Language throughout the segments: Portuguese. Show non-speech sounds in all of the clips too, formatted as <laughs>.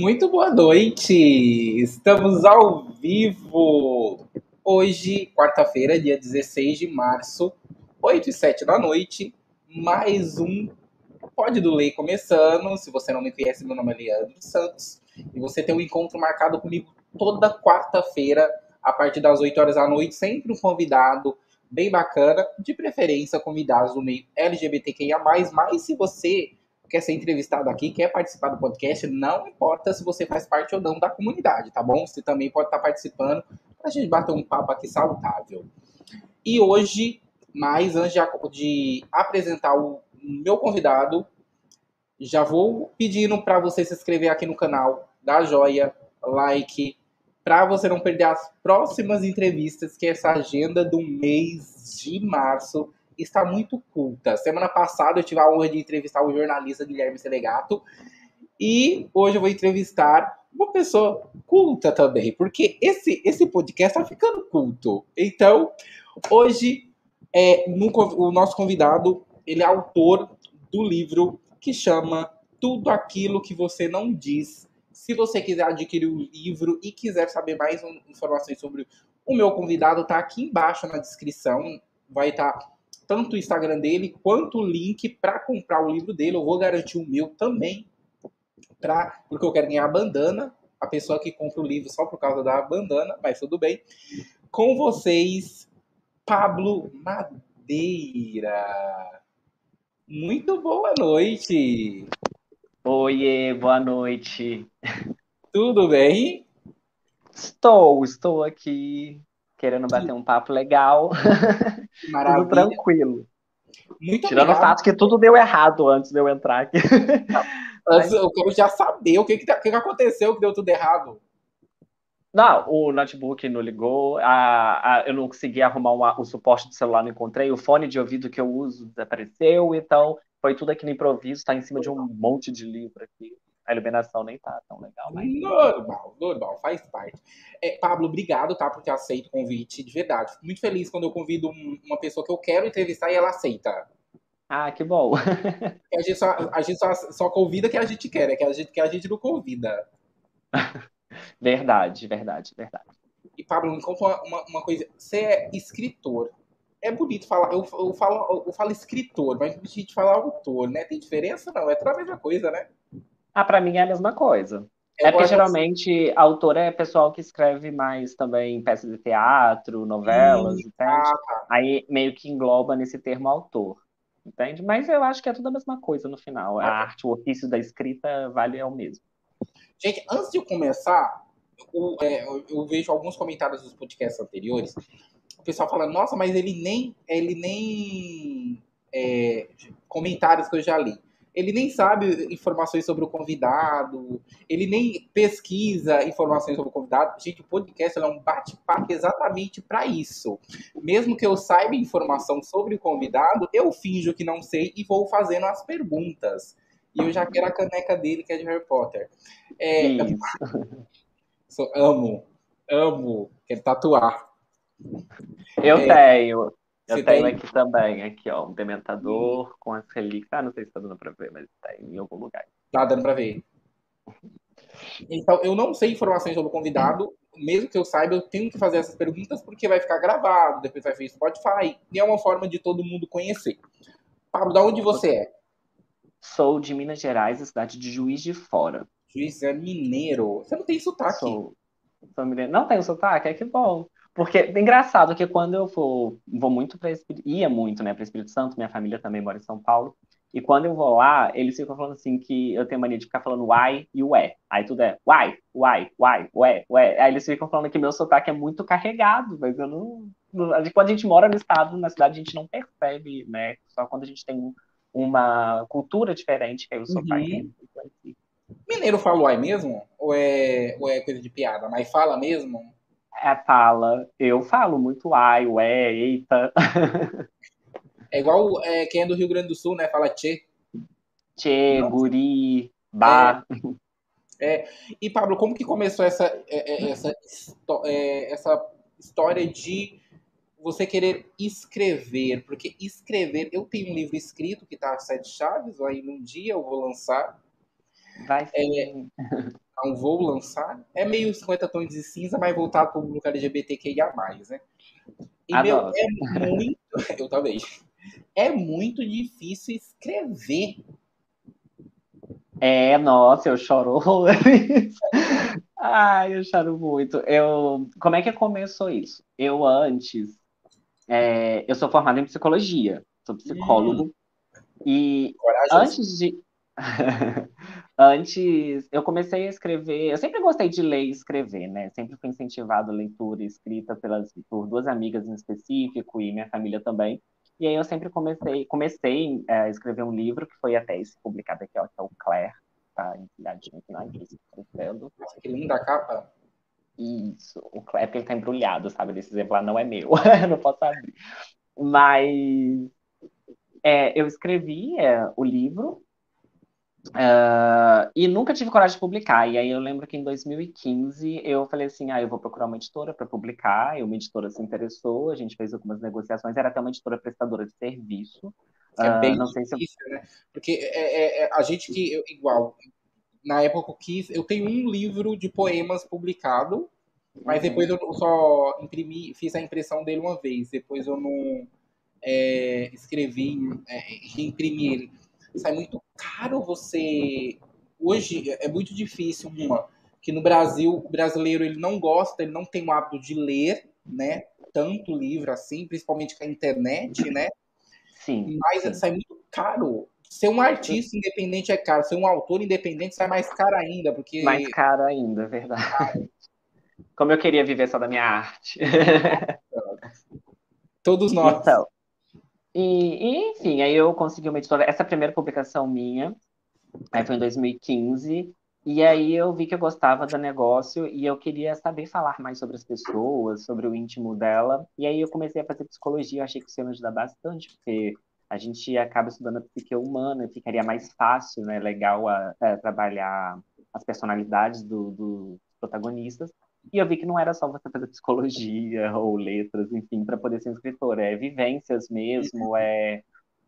Muito boa noite! Estamos ao vivo! Hoje, quarta-feira, dia 16 de março, 8 e 7 da noite, mais um Pode do Lei começando. Se você não me conhece, meu nome é Leandro Santos e você tem um encontro marcado comigo toda quarta-feira, a partir das 8 horas da noite, sempre um convidado bem bacana, de preferência convidados do meio LGBTQIA+, mas se você quer ser entrevistado aqui, quer participar do podcast, não importa se você faz parte ou não da comunidade, tá bom? Você também pode estar participando para a gente bater um papo aqui saudável. E hoje, mais antes de, apresentar o meu convidado, já vou pedindo para você se inscrever aqui no canal, dar joia, like, para você não perder as próximas entrevistas, que essa agenda do mês de março está muito culta. Semana passada eu tive a honra de entrevistar o jornalista Guilherme Selegato e hoje eu vou entrevistar uma pessoa culta também, porque esse, esse podcast está ficando culto. Então, hoje é, no, o nosso convidado, ele é autor do livro que chama Tudo Aquilo que Você Não Diz. Se você quiser adquirir o livro e quiser saber mais informações sobre o meu convidado, tá aqui embaixo na descrição. Vai estar tá tanto o Instagram dele quanto o link para comprar o livro dele. Eu vou garantir o meu também, pra, porque eu quero ganhar a bandana. A pessoa que compra o livro só por causa da bandana, mas tudo bem. Com vocês, Pablo Madeira. Muito boa noite. Oiê, boa noite. Tudo bem? Estou, estou aqui querendo bater um papo legal. <laughs> Maravilha. tudo tranquilo. Muito Tirando obrigado. o fato que tudo deu errado antes de eu entrar aqui. <laughs> Antes, eu quero já saber o que, que, tá, que, aconteceu que deu tudo errado. Não, o notebook não ligou, a, a, eu não consegui arrumar uma, o suporte do celular, não encontrei, o fone de ouvido que eu uso desapareceu, então foi tudo aqui no improviso, está em cima de um monte de livro aqui a iluminação nem tá tão legal. Mas... Normal, normal, faz parte. É, Pablo, obrigado, tá, por ter aceito o convite, de verdade. Fico muito feliz quando eu convido um, uma pessoa que eu quero entrevistar e ela aceita. Ah, que bom. <laughs> a gente, só, a gente só, só convida que a gente quer, é que a gente, que a gente não convida. verdade, verdade, verdade. E, Pablo, me conta uma, uma, uma coisa. Você é escritor. É bonito falar, eu, eu, falo, eu falo escritor, mas a gente fala autor, né? Tem diferença? Não, é tudo a mesma coisa, né? Ah, para mim é a mesma coisa. é porque geralmente autor é pessoal que escreve mais também peças de teatro, novelas, entende? Ah, tá. Aí meio que engloba nesse termo autor, entende? Mas eu acho que é tudo a mesma coisa no final. A ah. arte, o ofício da escrita vale é o mesmo. Gente, antes de eu começar, eu, é, eu vejo alguns comentários dos podcasts anteriores, o pessoal falando, nossa, mas ele nem, ele nem é, comentários que eu já li ele nem sabe informações sobre o convidado, ele nem pesquisa informações sobre o convidado. Gente, o podcast é um bate-papo exatamente para isso. Mesmo que eu saiba informação sobre o convidado, eu finjo que não sei e vou fazendo as perguntas. E eu já quero a caneca dele, que é de Harry Potter. É, eu, <laughs> amo, amo, quero tatuar. Eu é, tenho. Eu tenho tem... aqui também, aqui, ó, um dementador com as relíquias. Ah, não sei se tá dando pra ver, mas tá em algum lugar. Tá dando pra ver. Então, eu não sei informações sobre o convidado, mesmo que eu saiba, eu tenho que fazer essas perguntas porque vai ficar gravado, depois vai ver Spotify, e é uma forma de todo mundo conhecer. Pablo, de onde você é? Sou de Minas Gerais, a cidade de Juiz de Fora. Juiz é mineiro. Você não tem sotaque. Sou, sou mineiro. Não tenho sotaque? É que bom. Porque é engraçado que quando eu vou, vou muito para ia muito, né, para Espírito Santo, minha família também mora em São Paulo. E quando eu vou lá, eles ficam falando assim que eu tenho mania de ficar falando uai e ué. Aí tudo é uai, uai, uai, ué, ué. Aí eles ficam falando que meu sotaque é muito carregado, mas eu não, não. Quando a gente mora no estado, na cidade, a gente não percebe, né? Só quando a gente tem uma cultura diferente, que aí o sotaque uhum. é. Mineiro fala uai mesmo? Ou é, ou é coisa de piada? Mas fala mesmo? É, fala. Eu falo muito ai, ué, eita. É igual é, quem é do Rio Grande do Sul, né? Fala tchê. Tchê, Nossa. guri, bar. É. <laughs> é. E, Pablo, como que começou essa, é, é, essa, essa história de você querer escrever? Porque escrever... Eu tenho um livro escrito que tá Sete Chaves, aí num dia eu vou lançar. Vai sim. <laughs> Não vou lançar. É meio 50 tons de cinza, mas voltado para o público LGBTQIA+, né? E, meu, é muito... <laughs> Eu também. É muito difícil escrever. É, nossa, eu choro. <laughs> Ai, eu choro muito. Eu, como é que começou isso? Eu antes, é, eu sou formado em psicologia, sou psicólogo. Hum. E antes de. Antes, eu comecei a escrever. Eu sempre gostei de ler e escrever, né? Sempre fui incentivado a leitura e escrita pelas, por duas amigas em específico e minha família também. E aí eu sempre comecei, comecei é, a escrever um livro que foi até esse publicado aqui, ó, que é o Claire, tá empilhadinho aqui na escrevendo. Nossa, que linda a capa. Isso, o Claire, porque ele tá embrulhado, sabe? Esse exemplar não é meu, <laughs> não posso abrir. Mas é, eu escrevi é, o livro uh, e nunca tive coragem de publicar. E aí eu lembro que em 2015 eu falei assim, ah, eu vou procurar uma editora para publicar. E uma editora se interessou, a gente fez algumas negociações. Era até uma editora prestadora de serviço. É bem uh, não difícil, sei se eu... né? Porque é, é, é, a gente que, eu, igual, na época eu quis, eu tenho um livro de poemas publicado, mas uhum. depois eu só imprimi, fiz a impressão dele uma vez, depois eu não é, escrevi, é, reimprimi ele. Sai muito caro você. Hoje é muito difícil uma que no Brasil o brasileiro ele não gosta, ele não tem o hábito de ler, né? Tanto livro assim, principalmente com a internet, né? Sim. Mas sim. sai muito caro. Ser um artista independente é caro, ser um autor independente sai mais caro ainda, porque. Mais caro ainda, é verdade. Como eu queria viver só da minha arte. Todos nós. Então, e, e, enfim, aí eu consegui uma editora. Essa primeira publicação minha, aí foi em 2015. E aí eu vi que eu gostava do negócio e eu queria saber falar mais sobre as pessoas, sobre o íntimo dela. E aí eu comecei a fazer psicologia, achei que isso ia me ajudar bastante, porque a gente acaba estudando a psique humana, e ficaria mais fácil, né, legal a, a trabalhar as personalidades dos do protagonistas. E eu vi que não era só você fazer psicologia <laughs> ou letras, enfim, para poder ser escritor. É vivências mesmo, é,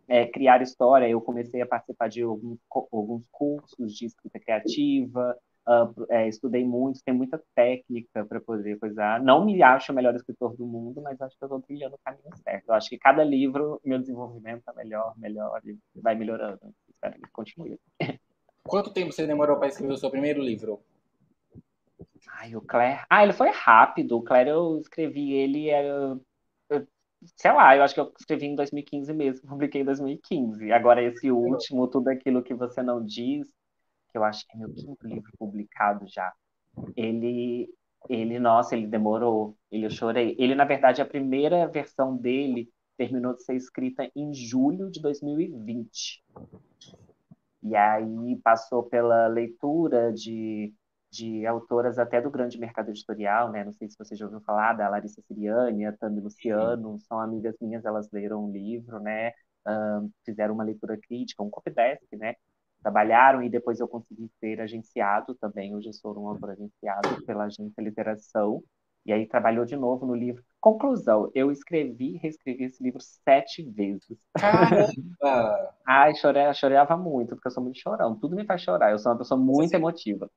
é, criar história. Eu comecei a participar de alguns, alguns cursos de escrita criativa, uh, é, estudei muito, tem muita técnica para poder coisar. Não me acho o melhor escritor do mundo, mas acho que eu estou trilhando o caminho certo. Eu acho que cada livro, meu desenvolvimento é melhor, melhor, e vai melhorando. Espero que continue. Quanto tempo você demorou para escrever o seu primeiro livro? Ai, o Claire. Ah, ele foi rápido. O Claire, eu escrevi ele. Eu, eu, sei lá, eu acho que eu escrevi em 2015 mesmo, <laughs> publiquei em 2015. Agora, esse último, Tudo Aquilo que Você Não Diz, que eu acho que é meu quinto livro publicado já. Ele, ele, nossa, ele demorou. Ele, eu chorei. Ele, na verdade, a primeira versão dele terminou de ser escrita em julho de 2020. E aí passou pela leitura de de autoras até do grande mercado editorial, né? Não sei se você já ouviu falar da Larissa Siriani, a Tami Luciano, são amigas minhas, elas leram um livro, né? Um, fizeram uma leitura crítica, um copydesk, né? Trabalharam e depois eu consegui ser agenciado também, hoje eu sou um autor agenciado pela agência Literação, e aí trabalhou de novo no livro. Conclusão, eu escrevi e reescrevi esse livro sete vezes. Caramba! <laughs> Ai, chorei, chorava muito, porque eu sou muito chorão. Tudo me faz chorar, eu sou uma pessoa muito emotiva.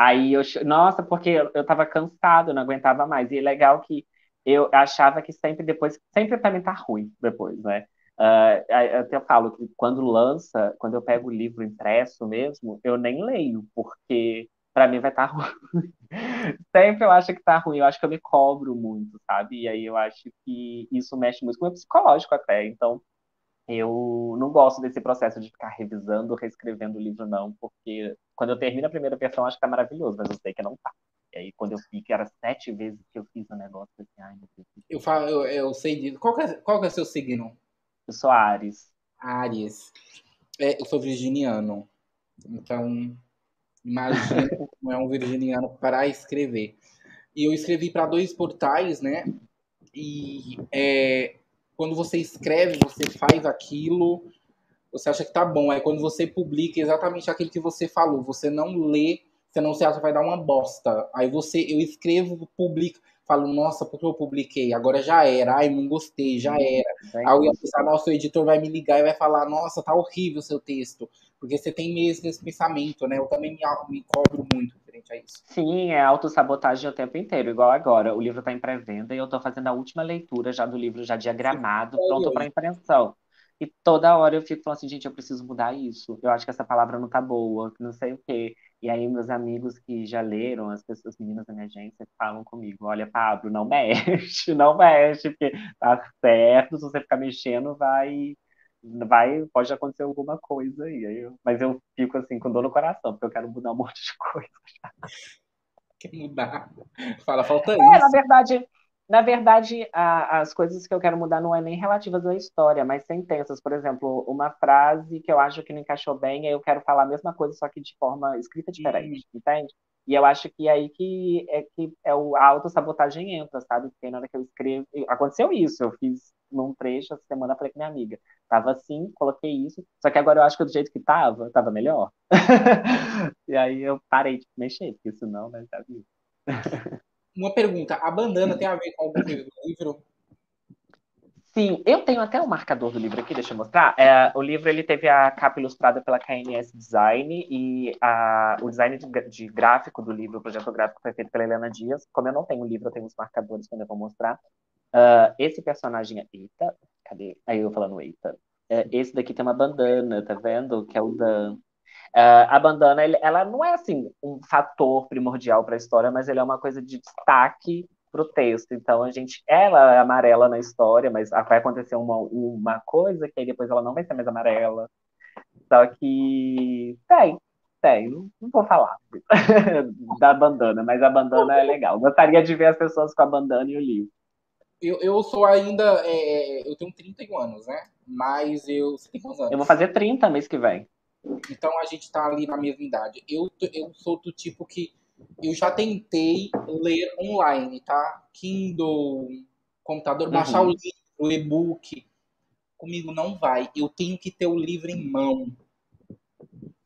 Aí eu, nossa, porque eu, eu tava cansado, não aguentava mais. E é legal que eu achava que sempre depois, sempre pra mim tá ruim depois, né? Uh, eu até falo que quando lança, quando eu pego o livro impresso mesmo, eu nem leio, porque para mim vai estar tá ruim. <laughs> sempre eu acho que tá ruim, eu acho que eu me cobro muito, sabe? E aí eu acho que isso mexe muito com o meu psicológico até. Então, eu não gosto desse processo de ficar revisando, reescrevendo o livro, não, porque quando eu termino a primeira versão, acho que tá maravilhoso, mas eu sei que não tá. E aí, quando eu vi que era sete vezes que eu fiz o negócio, eu assim, ai, meu Deus. Eu, falo, eu, eu sei disso. Qual, é, qual é o seu signo? Eu sou Ares. Ares. É, eu sou virginiano. Então, imagina <laughs> como é um virginiano para escrever. E eu escrevi para dois portais, né? E é, quando você escreve, você faz aquilo, você acha que tá bom. Aí quando você publica exatamente aquilo que você falou, você não lê, você não se acha que vai dar uma bosta. Aí você, eu escrevo, publico, falo, nossa, porque eu publiquei? Agora já era, ai, não gostei, já era. Aí eu ia pensar, nossa, o editor vai me ligar e vai falar, nossa, tá horrível o seu texto. Porque você tem mesmo esse pensamento, né? Eu também me, me cobro muito. referente a isso. Sim, é autossabotagem o tempo inteiro, igual agora. O livro está em pré-venda e eu estou fazendo a última leitura já do livro, já diagramado, pronto para impressão. E toda hora eu fico falando assim, gente, eu preciso mudar isso. Eu acho que essa palavra não tá boa, não sei o quê. E aí meus amigos que já leram, as pessoas, as meninas da minha agência, falam comigo, olha, Pablo, não <laughs> mexe, não mexe, porque tá certo, se você ficar mexendo, vai, vai, pode acontecer alguma coisa aí. eu, mas eu fico assim, com dor no coração, porque eu quero mudar um <laughs> monte de coisa. Quer mudar? Fala, falta é, isso. Na verdade, na verdade, a, as coisas que eu quero mudar não é nem relativas à história, mas sentenças. Por exemplo, uma frase que eu acho que não encaixou bem, aí eu quero falar a mesma coisa, só que de forma escrita diferente, uhum. entende? E eu acho que é aí que é que é o, a autossabotagem entra, sabe? Porque na hora que eu escrevo. Aconteceu isso, eu fiz num trecho essa semana, falei com minha amiga. Tava assim, coloquei isso, só que agora eu acho que do jeito que tava, tava melhor. <laughs> e aí eu parei de mexer, porque senão, né, já viu. Uma pergunta, a bandana tem a ver com algum livro? Sim, eu tenho até o um marcador do livro aqui, deixa eu mostrar. É, o livro ele teve a capa ilustrada pela KNS Design e a, o design de, de, gráfico do livro, o projeto gráfico foi feito pela Helena Dias. Como eu não tenho o livro, eu tenho os marcadores que eu vou mostrar. Uh, esse personagem é Eita, cadê? Aí eu falando Eita. É, esse daqui tem uma bandana, tá vendo? Que é o Dan. Uh, a bandana, ela não é assim um fator primordial para a história, mas ele é uma coisa de destaque para o texto. Então a gente, ela é amarela na história, mas vai acontecer uma, uma coisa que aí depois ela não vai ser mais amarela. Só que tem, tem, não, não vou falar <laughs> da bandana, mas a bandana é legal. Gostaria de ver as pessoas com a bandana e o livro. Eu, eu sou ainda. É, eu tenho 31 anos, né? Mas eu. Você tem quantos anos? Eu vou fazer 30 mês que vem. Então a gente está ali na mesma idade. Eu, eu sou do tipo que eu já tentei ler online, tá? Kindle, computador, uhum. baixar o livro, o e-book. Comigo não vai. Eu tenho que ter o livro em mão.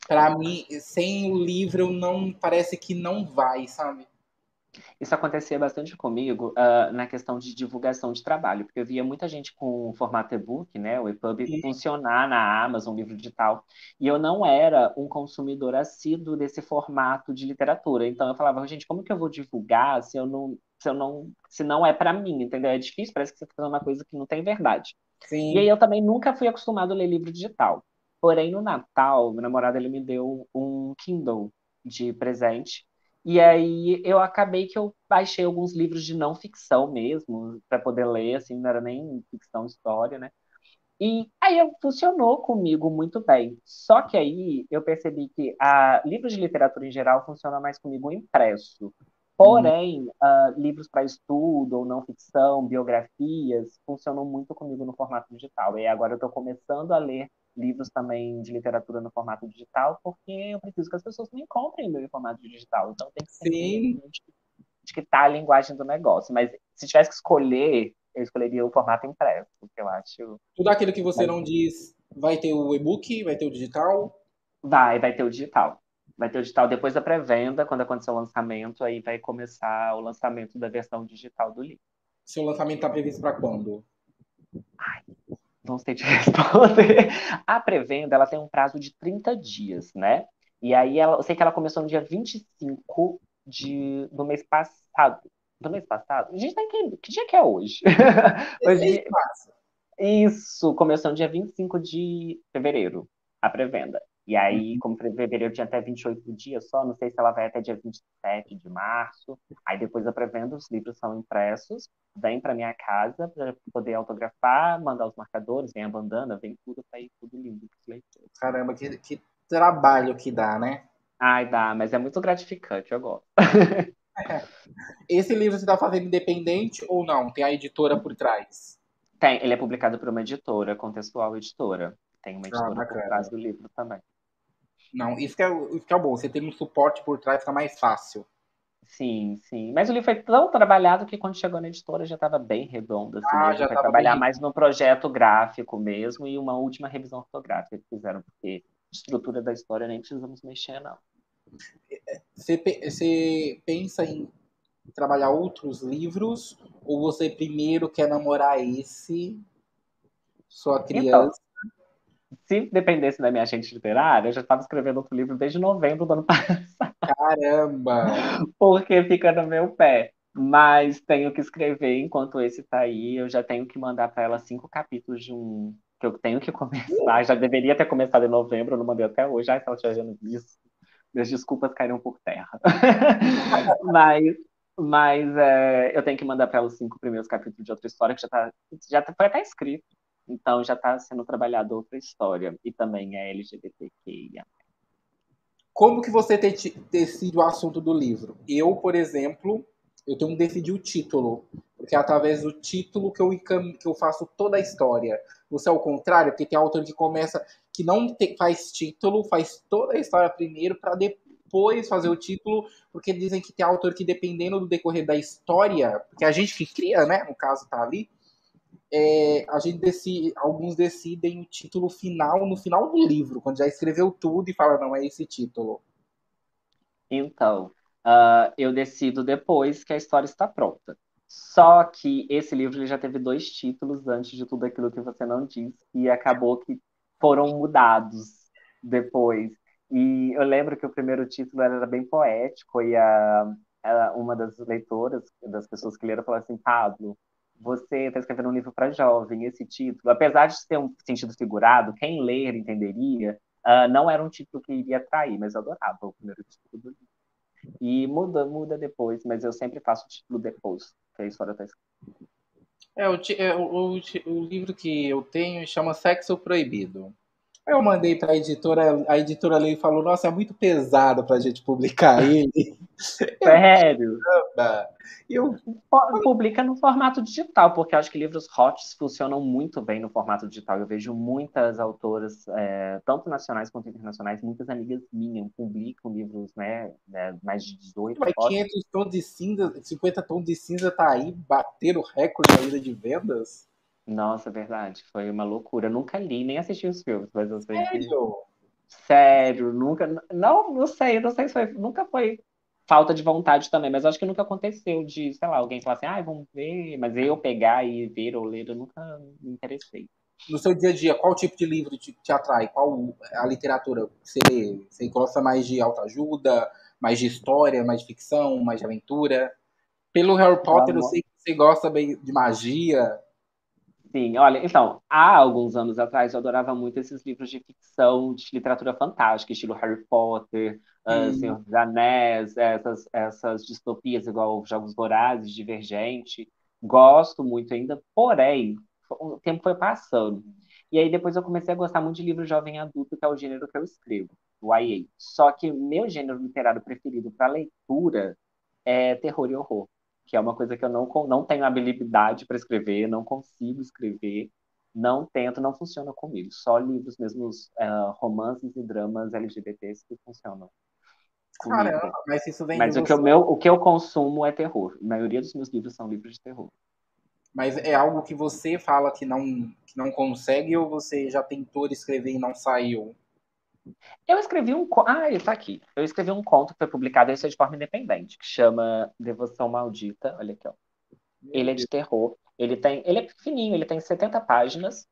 Para mim, sem o livro, não parece que não vai, sabe? Isso acontecia bastante comigo uh, na questão de divulgação de trabalho, porque eu via muita gente com o formato e-book, né, o EPUB, Sim. funcionar na Amazon, livro digital, e eu não era um consumidor assíduo desse formato de literatura. Então eu falava, gente, como que eu vou divulgar se eu não, se eu não, se não é para mim, entendeu? É difícil, parece que você está fazendo uma coisa que não tem verdade. Sim. E aí eu também nunca fui acostumado a ler livro digital. Porém, no Natal, meu namorado ele me deu um Kindle de presente e aí eu acabei que eu baixei alguns livros de não ficção mesmo, para poder ler, assim, não era nem ficção, história, né? E aí funcionou comigo muito bem. Só que aí eu percebi que a livros de literatura em geral funciona mais comigo impresso. Porém, uhum. uh, livros para estudo ou não ficção, biografias, funcionam muito comigo no formato digital. E agora eu estou começando a ler livros também de literatura no formato digital, porque eu preciso que as pessoas me encontrem meu em formato digital. Então tem que ser Sim. que tá a linguagem do negócio. Mas se tivesse que escolher, eu escolheria o formato impresso, porque eu acho. Tudo aquilo que você não diz, vai ter o e-book, vai ter o digital? Vai, vai ter o digital. Vai ter o digital depois da pré-venda, quando acontecer o lançamento, aí vai começar o lançamento da versão digital do livro. Seu lançamento está previsto para quando? Ai, não sei te <laughs> responder. A pré-venda, ela tem um prazo de 30 dias, né? E aí, ela, eu sei que ela começou no dia 25 de, do mês passado. Do mês passado? A gente tá em que, que dia que é hoje? <laughs> hoje isso, começou no dia 25 de fevereiro, a pré-venda. E aí, uhum. como fevereiro tinha até 28 dias só, não sei se ela vai até dia 27 de março. Aí depois da pré-venda, os livros são impressos, vem para minha casa para poder autografar, mandar os marcadores, vem a bandana, vem tudo para ir tudo lindo. Caramba, que, que trabalho que dá, né? Ai, dá, mas é muito gratificante, eu gosto. <laughs> Esse livro você está fazendo independente ou não? Tem a editora por trás? Tem, ele é publicado por uma editora, Contextual Editora. Tem uma ah, editora ah, por trás do livro também. Não, isso que, é, isso que é bom. Você tem um suporte por trás fica mais fácil. Sim, sim. Mas o livro foi tão trabalhado que quando chegou na editora já estava bem redondo. Assim, ah, já foi trabalhar bem... mais no projeto gráfico mesmo e uma última revisão fotográfica que fizeram, porque estrutura da história nem precisamos mexer, não. Você, você pensa em trabalhar outros livros ou você primeiro quer namorar esse, sua então, criança? Se dependesse da minha agente literária, eu já estava escrevendo outro livro desde novembro do ano <laughs> passado. Caramba! Porque fica no meu pé. Mas tenho que escrever enquanto esse tá aí. Eu já tenho que mandar para ela cinco capítulos de um que eu tenho que <laughs> começar. Já deveria ter começado em novembro, não mandei até hoje. Ai, se ela estiver vendo isso, minhas desculpas caíram por terra. <laughs> mas mas é, eu tenho que mandar para ela os cinco primeiros capítulos de outra história, que já, tá, já tá, foi até escrito. Então já está sendo trabalhada outra história. E também é LGBTQIA. Como que você decide o assunto do livro? Eu, por exemplo, eu tenho que decidir o título. Porque é através do título que eu, que eu faço toda a história. Você é o contrário, porque tem autor que começa, que não te, faz título, faz toda a história primeiro para depois fazer o título, porque dizem que tem autor que dependendo do decorrer da história, porque a gente que cria, né, no caso tá ali, é, a gente decide, alguns decidem o título final no final do livro, quando já escreveu tudo e fala, não, é esse título. Então, uh, eu decido depois que a história está pronta. Só que esse livro ele já teve dois títulos antes de tudo aquilo que você não disse, e acabou que foram mudados depois. E eu lembro que o primeiro título era bem poético, e a, uma das leitoras, das pessoas que leram, falou assim: Pablo, você está escrevendo um livro para jovem, esse título, apesar de ter um sentido figurado, quem ler entenderia, uh, não era um título que iria atrair, mas eu adorava o primeiro título do livro. E muda, muda depois, mas eu sempre faço o título depois, que a história está escrita. É, é, o, o, o, livro que eu tenho chama Sexo Proibido. Eu mandei para a editora, a editora ali falou: Nossa, é muito pesado para a gente publicar <laughs> ele. Sério? Eu... Publica no formato digital, porque eu acho que livros hots funcionam muito bem no formato digital. Eu vejo muitas autoras, é, tanto nacionais quanto internacionais, muitas amigas minhas publicam livros, né, né mais de 18 Mas 500 tons de cinza, 50 tons de cinza tá aí, bater o recorde ainda de vendas? Nossa, verdade. Foi uma loucura. Eu nunca li, nem assisti os filmes, mas eu sei Sério? que. Sério, nunca. Não, não sei, não sei se foi. Nunca foi falta de vontade também, mas acho que nunca aconteceu de, sei lá, alguém falar assim, ah, vamos ver, mas eu pegar e ver ou ler, eu nunca me interessei. No seu dia a dia, qual tipo de livro te, te atrai? Qual a literatura você lê? Você gosta mais de autoajuda, mais de história, mais de ficção, mais de aventura? Pelo Harry Potter, eu sei que você gosta bem de magia. Sim, olha, então, há alguns anos atrás eu adorava muito esses livros de ficção, de literatura fantástica, estilo Harry Potter, uh, Senhor dos Anéis, essas, essas distopias igual Jogos Vorazes, Divergente. Gosto muito ainda, porém, o tempo foi passando. E aí depois eu comecei a gostar muito de livro jovem adulto, que é o gênero que eu escrevo, o YA. Só que meu gênero literário preferido para leitura é terror e horror que é uma coisa que eu não, não tenho habilidade para escrever, não consigo escrever, não tento, não funciona comigo. Só livros mesmo, uh, romances e dramas LGBTs que funcionam. Caramba, mas isso vem Mas o que, eu, meu, o que eu consumo é terror. A maioria dos meus livros são livros de terror. Mas é algo que você fala que não, que não consegue ou você já tentou escrever e não saiu? Eu escrevi um. Ah, ele tá aqui. Eu escrevi um conto que foi publicado esse é de forma independente, que chama Devoção Maldita. Olha aqui, ó. Ele é de terror. Ele tem. Ele é pequenininho, ele tem 70 páginas.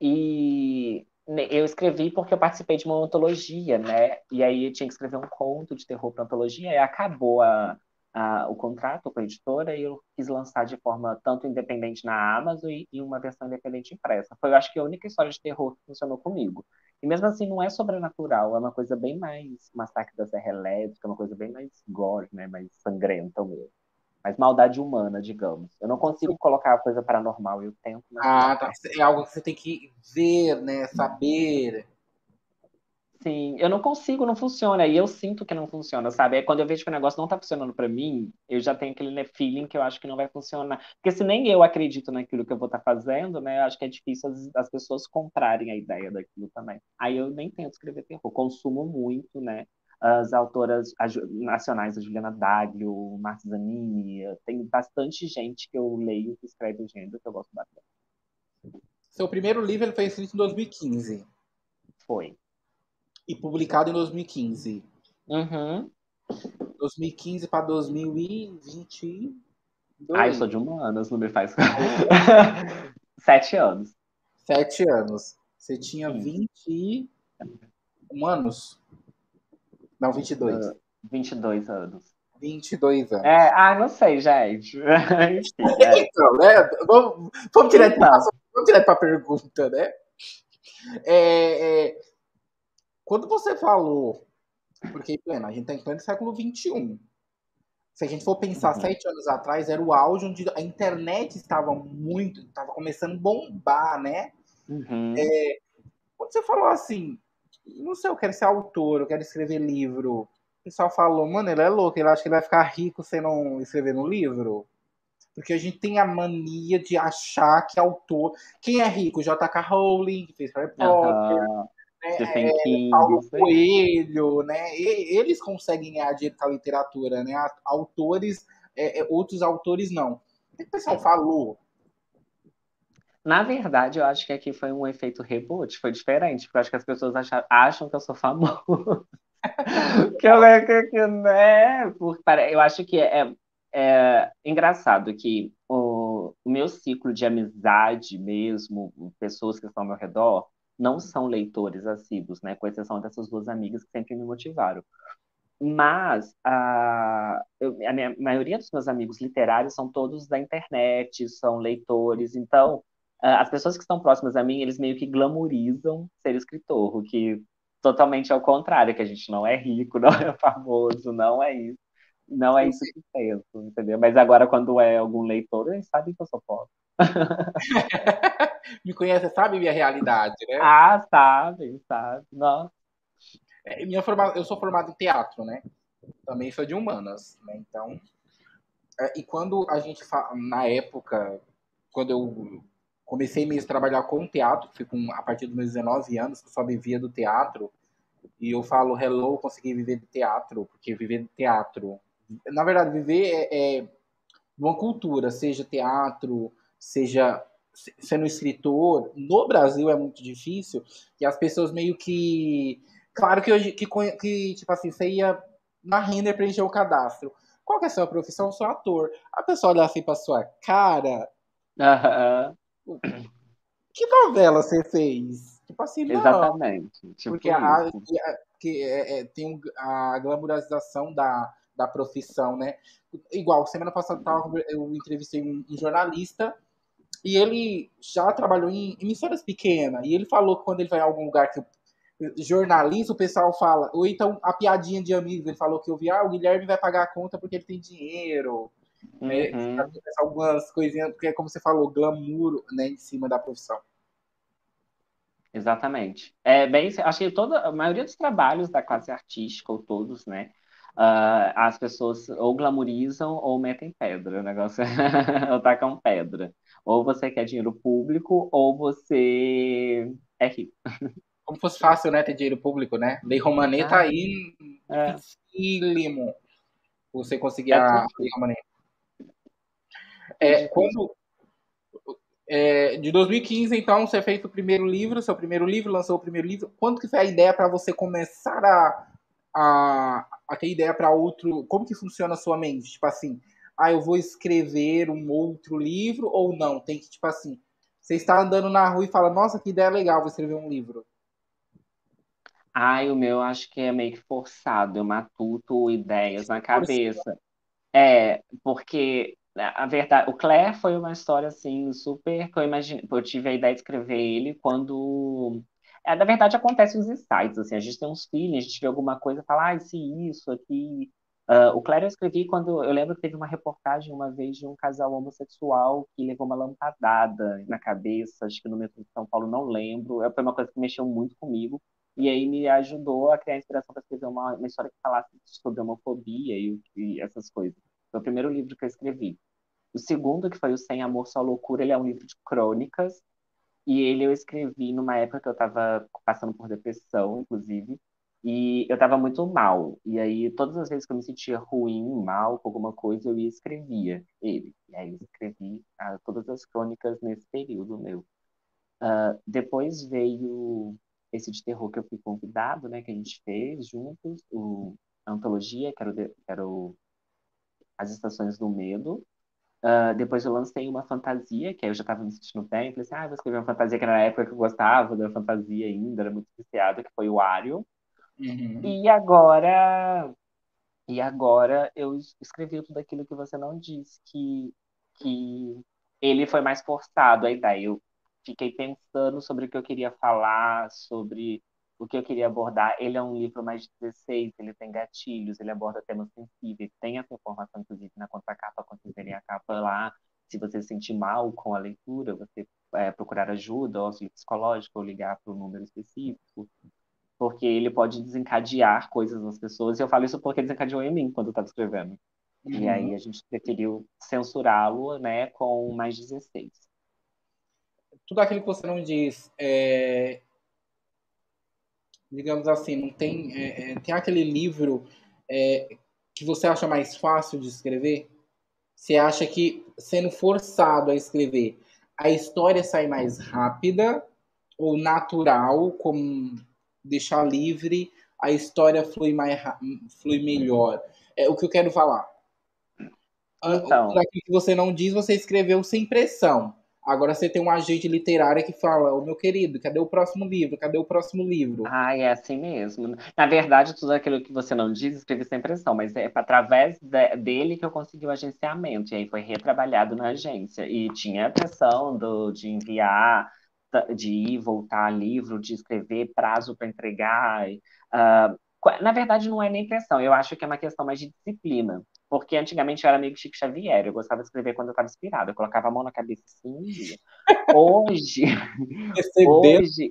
E eu escrevi porque eu participei de uma antologia, né? E aí eu tinha que escrever um conto de terror para antologia, e acabou a, a, o contrato com a editora e eu quis lançar de forma tanto independente na Amazon e, e uma versão independente impressa. Foi, eu acho que a única história de terror que funcionou comigo. E mesmo assim, não é sobrenatural, é uma coisa bem mais Massacre da Serra Elétrica, uma coisa bem mais gore, né? Mais sangrenta mesmo. Mais maldade humana, digamos. Eu não consigo colocar a coisa paranormal, eu tento. Ah, tá. É algo que você tem que ver, né? Saber. Sim, eu não consigo, não funciona. E eu sinto que não funciona, sabe? É quando eu vejo que o negócio não tá funcionando para mim, eu já tenho aquele né, feeling que eu acho que não vai funcionar. Porque se nem eu acredito naquilo que eu vou estar tá fazendo, né? Eu acho que é difícil as, as, pessoas comprarem a ideia daquilo também. Aí eu nem tento escrever terror. Consumo muito, né? As autoras nacionais, a Juliana Daglio, Marcia Zanini, tem bastante gente que eu leio que escreve o gênero que eu gosto bastante. Seu primeiro livro ele foi escrito em 2015. Foi e publicado em 2015. Uhum. 2015 para 2022. Ah, eu sou de humanas, não me faz. <laughs> Sete anos. Sete anos. Você tinha 21 anos? Não, 22. Uh, 22 anos. 22 anos. É, ah, não sei, gente. <laughs> Enfim, é. Então, né? Vamos, vamos direto Então. para vamos direto para a pergunta, né? É, é, quando você falou, porque pleno, a gente está em pleno século XXI. Se a gente for pensar Uhum. sete anos atrás, era o auge onde a internet estava muito, estava começando a bombar, né? Uhum. Quando você falou assim, não sei, eu quero ser autor, eu quero escrever livro. O pessoal falou, mano, ele é louco, ele acha que ele vai ficar rico se não escrever no livro. Porque a gente tem a mania de achar que autor. Quem é rico? J.K. Rowling, que fez Harry Potter, Aham. Né? Stephen King, Paulo isso aí. Coelho, né? E- eles conseguem ganhar dinheiro com a literatura, né? Autores, é, é, outros autores não. O que o pessoal falou? Na verdade, eu acho que aqui foi um efeito reboot, foi diferente, porque eu acho que as pessoas acham, acham que eu sou famoso. <laughs> que eu, que, que, né? Porque pare- eu acho que é, é engraçado que o, o meu ciclo de amizade mesmo, pessoas que estão ao meu redor, não são leitores assíduos, né? Com exceção dessas duas amigas que sempre me motivaram. Mas a, eu- a minha- maioria dos meus amigos literários são todos da internet, são leitores, então as pessoas que estão próximas a mim, eles meio que glamorizam ser escritor, o que totalmente é o contrário, que a gente não é rico, <laughs> não é famoso, não é isso. Não é isso que penso, entendeu? Mas agora, quando é algum leitor, eles sabem que eu sou pobre. <laughs> <laughs> Me conhece, sabe minha realidade, né? Ah, sabem, sabem. Nossa. É, minha forma... Eu sou formado em teatro, né? Também sou de humanas, né? Então. é, e quando a gente fa... na época, quando eu comecei mesmo a trabalhar com teatro, fui com, a partir dos meus 19 anos, que eu só vivia do teatro, e eu falo, hello, consegui viver de teatro, porque viver de teatro. Na verdade, viver é, é uma cultura, seja teatro, seja se- sendo escritor, no Brasil é muito difícil, e as pessoas meio que. Claro que hoje, que, que tipo assim, você ia na Render preencher o cadastro. Qual que é a sua profissão? Eu sou ator. A pessoa olha assim pra sua cara, Aham, que novela você fez? Tipo assim, não. Exatamente. Tipo Porque a, a- que é- é, tem a glamorização da, da profissão, né? Igual, semana passada eu entrevistei um jornalista e ele já trabalhou em emissoras pequenas. E ele falou que quando ele vai em algum lugar que jornalista, o pessoal fala, ou então a piadinha de amigo, ele falou que eu vi, ah, o Guilherme vai pagar a conta porque ele tem dinheiro. né? Uhum. Algumas coisinhas, porque é como você falou, glamour né, em cima da profissão. Exatamente. É bem, acho que toda a maioria dos trabalhos da classe artística, ou todos, né? Ah, as pessoas ou glamorizam ou metem pedra. O negócio é <laughs> ou tacam pedra. Ou você quer dinheiro público, ou você é rico. Como fosse fácil, né, ter dinheiro público, né? Lei Rouanet tá aí É. dificílimo você conseguir É a. Lei Rouanet. É, quando, é, de 2015, então, você fez o primeiro livro, seu primeiro livro, lançou o primeiro livro. Quanto que foi a ideia para você começar a, a, a ter ideia para outro? Como que funciona a sua mente? Tipo assim, ah, eu vou escrever um outro livro ou não? Tem que, tipo assim, você está andando na rua e fala, nossa, que ideia legal, vou escrever um livro. Ai, o meu acho que é meio que forçado, eu matuto ideias na cabeça. É, porque né, a verdade, o Claire foi uma história assim super que eu imaginei, eu tive a ideia de escrever ele quando é, na verdade acontece os insights, assim, a gente tem uns feelings, a gente vê alguma coisa e fala, ah, se isso aqui. Ah, o Claire eu escrevi quando eu lembro que teve uma reportagem uma vez de um casal homossexual que levou uma lampadada na cabeça, acho que no metrô de São Paulo, não lembro. Foi uma coisa que mexeu muito comigo. E aí me ajudou a criar inspiração para escrever uma, uma história que falasse sobre homofobia e, e essas coisas. Foi o primeiro livro que eu escrevi. O segundo, que foi o Sem Amor, Só Loucura, ele é um livro de crônicas. E ele eu escrevi numa época que eu estava passando por depressão, inclusive. E eu estava muito mal. E aí, todas as vezes que eu me sentia ruim, mal, com alguma coisa, eu ia escrevia ele. E aí, escrevi ah, todas as crônicas nesse período meu. Ah, depois veio esse de terror que eu fui convidado, né, que a gente fez juntos, o, a antologia, que era, o, que era o, As Estações do Medo. Ah, depois eu lancei uma fantasia, que aí eu já estava me sentindo bem, falei assim, ah, vou escrever uma fantasia que era na época que eu gostava da fantasia ainda, era muito viciado, que foi o Ario. Uhum. E agora E agora eu escrevi tudo aquilo que você não disse, que, que ele foi mais forçado a ideia. Eu fiquei pensando sobre o que eu queria falar, sobre o que eu queria abordar. Ele é um livro mais de 16, ele tem gatilhos, ele aborda temas sensíveis, tem essa informação, inclusive, na contracapa, quando vocês verem a capa lá. Se você se sentir mal com a leitura, você é, procurar ajuda, auxílio psicológico, ou ligar para um número específico, porque ele pode desencadear coisas nas pessoas. E eu falo isso porque desencadeou em mim quando eu estava escrevendo. Uhum. E aí a gente preferiu censurá-lo né, com mais 16. Tudo aquilo que você não diz, é... digamos assim, não tem, é, é, tem aquele livro é, que você acha mais fácil de escrever? Você acha que sendo forçado a escrever, a história sai mais rápida ou natural, como deixar livre, a história flui, mais, flui melhor? É o que eu quero falar. Então. Aquilo que você não diz, você escreveu sem pressão. Agora você tem um agente literário que fala, ô meu querido, cadê o próximo livro? Cadê o próximo livro? Ah, é assim mesmo. Na verdade, tudo aquilo que você não diz, escrevi sem pressão, mas é através de, dele que eu consegui o agenciamento. E aí foi retrabalhado na agência. E tinha a pressão do, de enviar, de ir, voltar livro, de escrever, prazo para entregar. Uh, na verdade, não é nem pressão, eu acho que é uma questão mais de disciplina. Porque antigamente eu era meio Chico Xavier, eu gostava de escrever quando eu estava inspirada, eu colocava a mão na cabeça assim um dia. Hoje, <laughs> hoje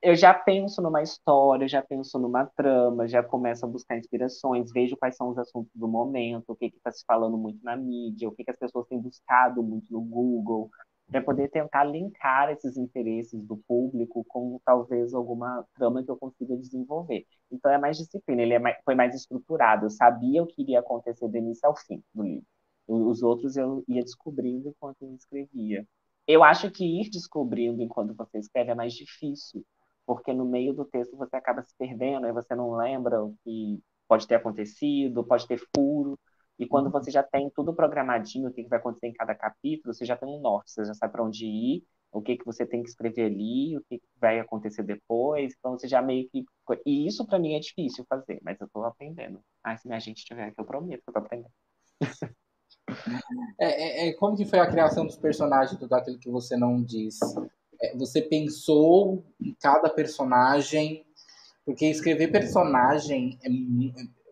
eu já penso numa história, já penso numa trama, já começo a buscar inspirações, vejo quais são os assuntos do momento, o que está se falando muito na mídia, o que, que as pessoas têm buscado muito no Google, para poder tentar linkar esses interesses do público com talvez alguma trama que eu consiga desenvolver. Então é mais disciplina, ele é mais, foi mais estruturado, eu sabia o que iria acontecer do início ao fim do livro. Os outros eu ia descobrindo enquanto eu escrevia. Eu acho que ir descobrindo enquanto você escreve é mais difícil, porque no meio do texto você acaba se perdendo, aí você não lembra o que pode ter acontecido, pode ter furo. E quando uhum. você já tem tudo programadinho, o que vai acontecer em cada capítulo, você já tem um norte, você já sabe para onde ir, o que, que você tem que escrever ali, o que, que vai acontecer depois. Então você já meio que. E isso para mim é difícil fazer, mas eu estou aprendendo. Ah, se minha gente tiver aqui, eu prometo que eu estou aprendendo. <laughs> É, é, é, como que foi a criação dos personagens, tudo aquilo que você não diz? É, você pensou em cada personagem? Porque escrever personagem é,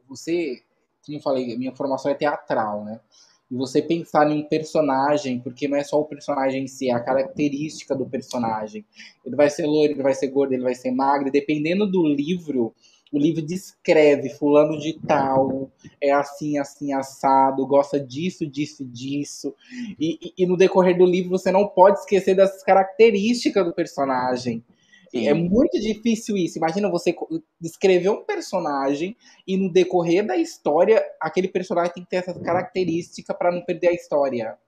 você como eu falei, minha formação é teatral, né? E você pensar em um personagem, porque não é só o personagem em si, é a característica do personagem. Ele vai ser loiro, ele vai ser gordo, ele vai ser magro, dependendo do livro, o livro descreve fulano de tal, é assim, assim, assado, gosta disso, disso, disso. E, e, e no decorrer do livro você não pode esquecer das características do personagem. É muito difícil isso. Imagina você escrever um personagem e no decorrer da história, aquele personagem tem que ter essa característica para não perder a história.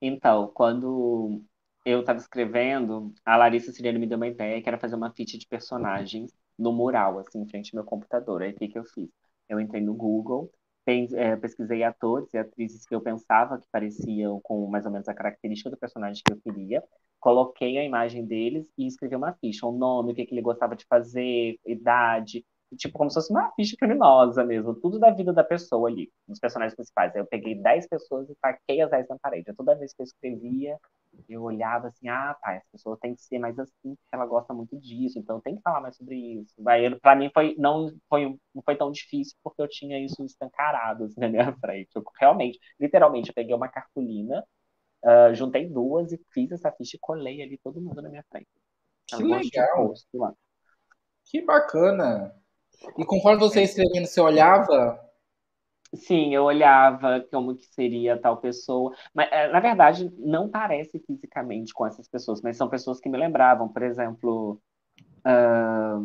Então, quando eu estava escrevendo, a Larissa Siriano me deu uma ideia que era fazer uma ficha de personagens no mural, assim, em frente ao meu computador. Aí o que, que eu fiz? Eu entrei no Google, pesquisei atores e atrizes que eu pensava que pareciam com mais ou menos a característica do personagem que eu queria, coloquei a imagem deles e escrevi uma ficha, o um nome, o que, que ele gostava de fazer, idade, tipo como se fosse uma ficha criminosa mesmo, tudo da vida da pessoa ali, dos personagens principais. Aí eu peguei 10 pessoas e taquei as 10 na parede. Toda vez que eu escrevia, eu olhava assim, ah, tá, essa pessoa tem que ser mais assim, porque ela gosta muito disso, então tem que falar mais sobre isso. Aí, pra mim, foi, não, foi, não foi tão difícil, porque eu tinha isso escancarado assim, na minha frente. Eu, realmente, literalmente, eu peguei uma cartolina, uh, juntei duas e fiz essa ficha e colei ali todo mundo na minha frente. Que legal! Que bacana! E conforme você ia escrevendo, você olhava Sim, eu olhava como que seria tal pessoa. Mas, eh, na verdade, não parece fisicamente com essas pessoas, mas são pessoas que me lembravam. Por exemplo, uh,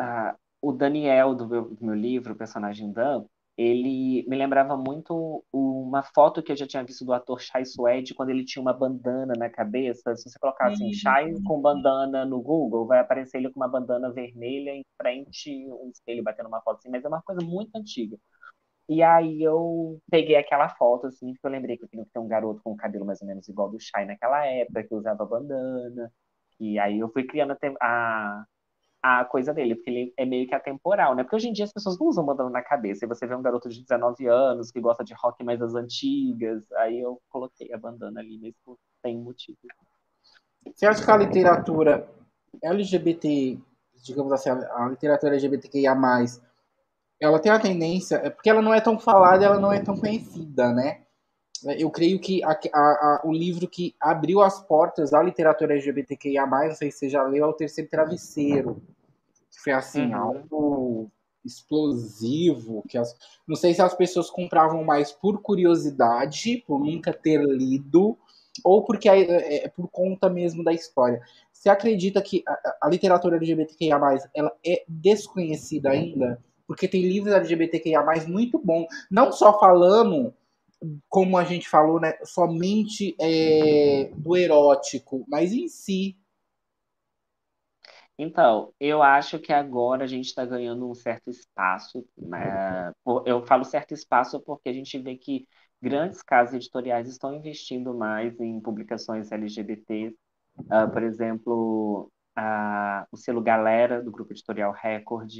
uh, o Daniel do meu, do meu livro, o personagem Dan, ele me lembrava muito uma foto que eu já tinha visto do ator Chai Suede quando ele tinha uma bandana na cabeça. Se você colocar assim, Chai com bandana no Google, vai aparecer ele com uma bandana vermelha em frente, um espelho batendo uma foto assim, mas é uma coisa muito antiga. E aí eu peguei aquela foto, assim, que eu lembrei que eu tinha que ter um garoto com o cabelo mais ou menos igual do Shai naquela época, que usava bandana. E aí eu fui criando a, a coisa dele, porque ele é meio que atemporal, né? Porque hoje em dia as pessoas não usam bandana na cabeça, e você vê um garoto de 19 anos que gosta de rock mais das antigas, aí eu coloquei a bandana ali, mas tem motivo. Você acha que a literatura LGBT, digamos assim, a literatura LGBTQIA+, ela tem a tendência, é porque ela não é tão falada, ela não é tão conhecida, né? Eu creio que a, a, a, o livro que abriu as portas à literatura LGBTQIA+, não sei se você já leu, é O Terceiro Travesseiro. Foi assim, uhum. algo explosivo, que as, não sei se as pessoas compravam mais por curiosidade, por nunca ter lido, ou porque é, é, é por conta mesmo da história. Você acredita que a, a literatura LGBTQIA+, ela é desconhecida ainda? Porque tem livros LGBTQIA+, muito bom, não só falando como a gente falou, né, somente é, do erótico, mas em si. Então, eu acho que agora a gente está ganhando um certo espaço. Né? Eu falo certo espaço porque a gente vê que grandes casas editoriais estão investindo mais em publicações LGBT. Uh, ah, por exemplo, uh, o selo Galera, do grupo editorial Record,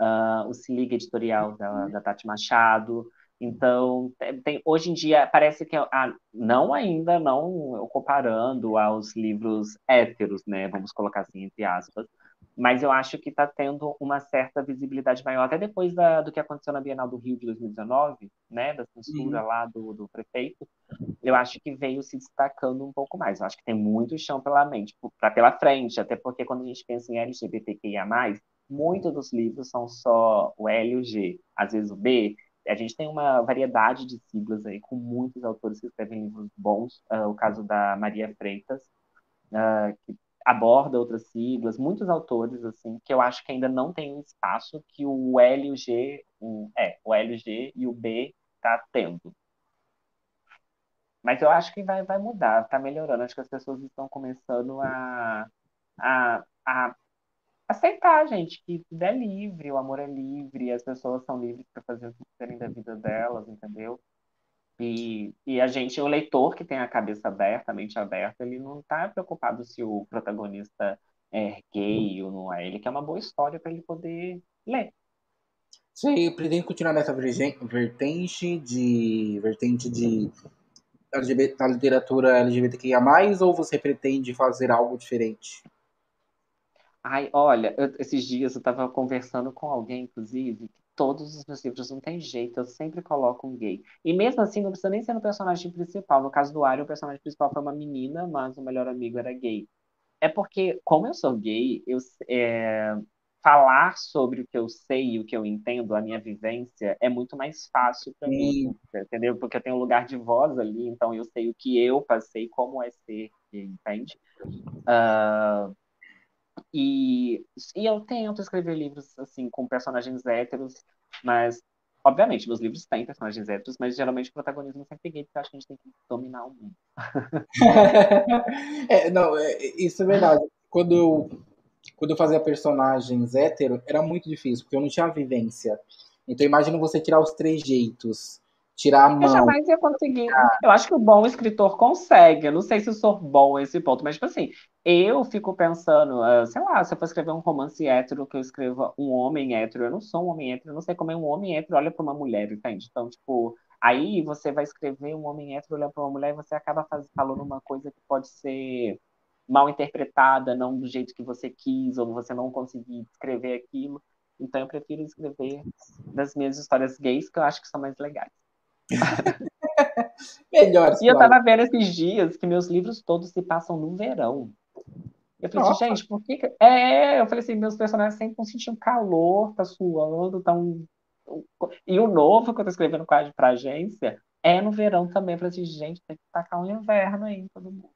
uh, o Se Liga Editorial da, da Tati Machado, então, tem, hoje em dia, parece que, ah, não ainda, não comparando aos livros héteros, né, vamos colocar assim, entre aspas, mas eu acho que está tendo uma certa visibilidade maior, até depois da, do que aconteceu na Bienal do Rio de 2019, né, da censura uhum. lá do, do prefeito, eu acho que veio se destacando um pouco mais. Eu acho que tem muito chão pela mente, para pela frente, até porque quando a gente pensa em LGBTQIA+, muitos dos livros são só o L e o G, às vezes o B, a gente tem uma variedade de siglas aí, com muitos autores que escrevem livros bons. Uh, o caso da Maria Freitas, uh, que aborda outras siglas, muitos autores, assim, que eu acho que ainda não tem um espaço que o L e o G, é, o L, o G e o B tá tendo. Mas eu acho que vai, vai mudar, tá melhorando. Acho que as pessoas estão começando a, a, a aceitar, gente, que tudo é livre, o amor é livre, as pessoas são livres para fazer o que querem da vida delas, entendeu? E, e a gente, o leitor que tem a cabeça aberta, a mente aberta, ele não está preocupado se o protagonista é gay ou não é. Ele quer uma boa história para ele poder ler. Você pretende continuar nessa vertente de vertente de LGBT, da literatura LGBTQIA+, ou você pretende fazer algo diferente? Ai, olha, eu- esses dias eu estava conversando com alguém, inclusive, que todos os meus livros não tem jeito, eu sempre coloco um gay. E mesmo assim, não precisa nem ser no personagem principal. No caso do Ari, o personagem principal foi uma menina, mas o melhor amigo era gay. É porque, como eu sou gay, eu, é, falar sobre o que eu sei e o que eu entendo, a minha vivência, é muito mais fácil para mim, entendeu? Porque eu tenho um lugar de voz ali, então eu sei o que eu passei, como é ser gay, entende? Uh, e, e eu tento escrever livros, assim, com personagens héteros, mas, obviamente, meus livros têm personagens héteros, mas geralmente o protagonismo sempre gay, porque eu acho que a gente tem que dominar o mundo. <laughs> é, não, é, isso é verdade. Quando eu, quando eu fazia personagens héteros, era muito difícil, porque eu não tinha vivência. Então, imagina você tirar os três jeitos tirar a mão. Eu jamais ia conseguir. Eu acho que o bom escritor consegue. Eu não sei se eu sou bom a esse ponto, mas, tipo assim, eu fico pensando, uh, sei lá, se eu for escrever um romance hétero, que eu escreva um homem hétero, eu não sou um homem hétero, eu não sei como é um homem hétero olha para uma mulher, entende? Então, tipo, aí você vai escrever um homem hétero olhando para uma mulher e você acaba faz, falando uma coisa que pode ser mal interpretada, não do jeito que você quis, ou você não conseguir escrever aquilo. Então, eu prefiro escrever das minhas histórias gays, que eu acho que são mais legais. <laughs> Melhor. E eu tava vendo esses dias que meus livros todos se passam no verão. Eu falei assim, gente, por que, que. É, eu falei assim, meus personagens sempre estão sentindo calor, tá suando, tão. E o novo que eu tô escrevendo quase pra agência é no verão também. Eu falei assim, gente, tem que tacar um inverno aí em todo mundo.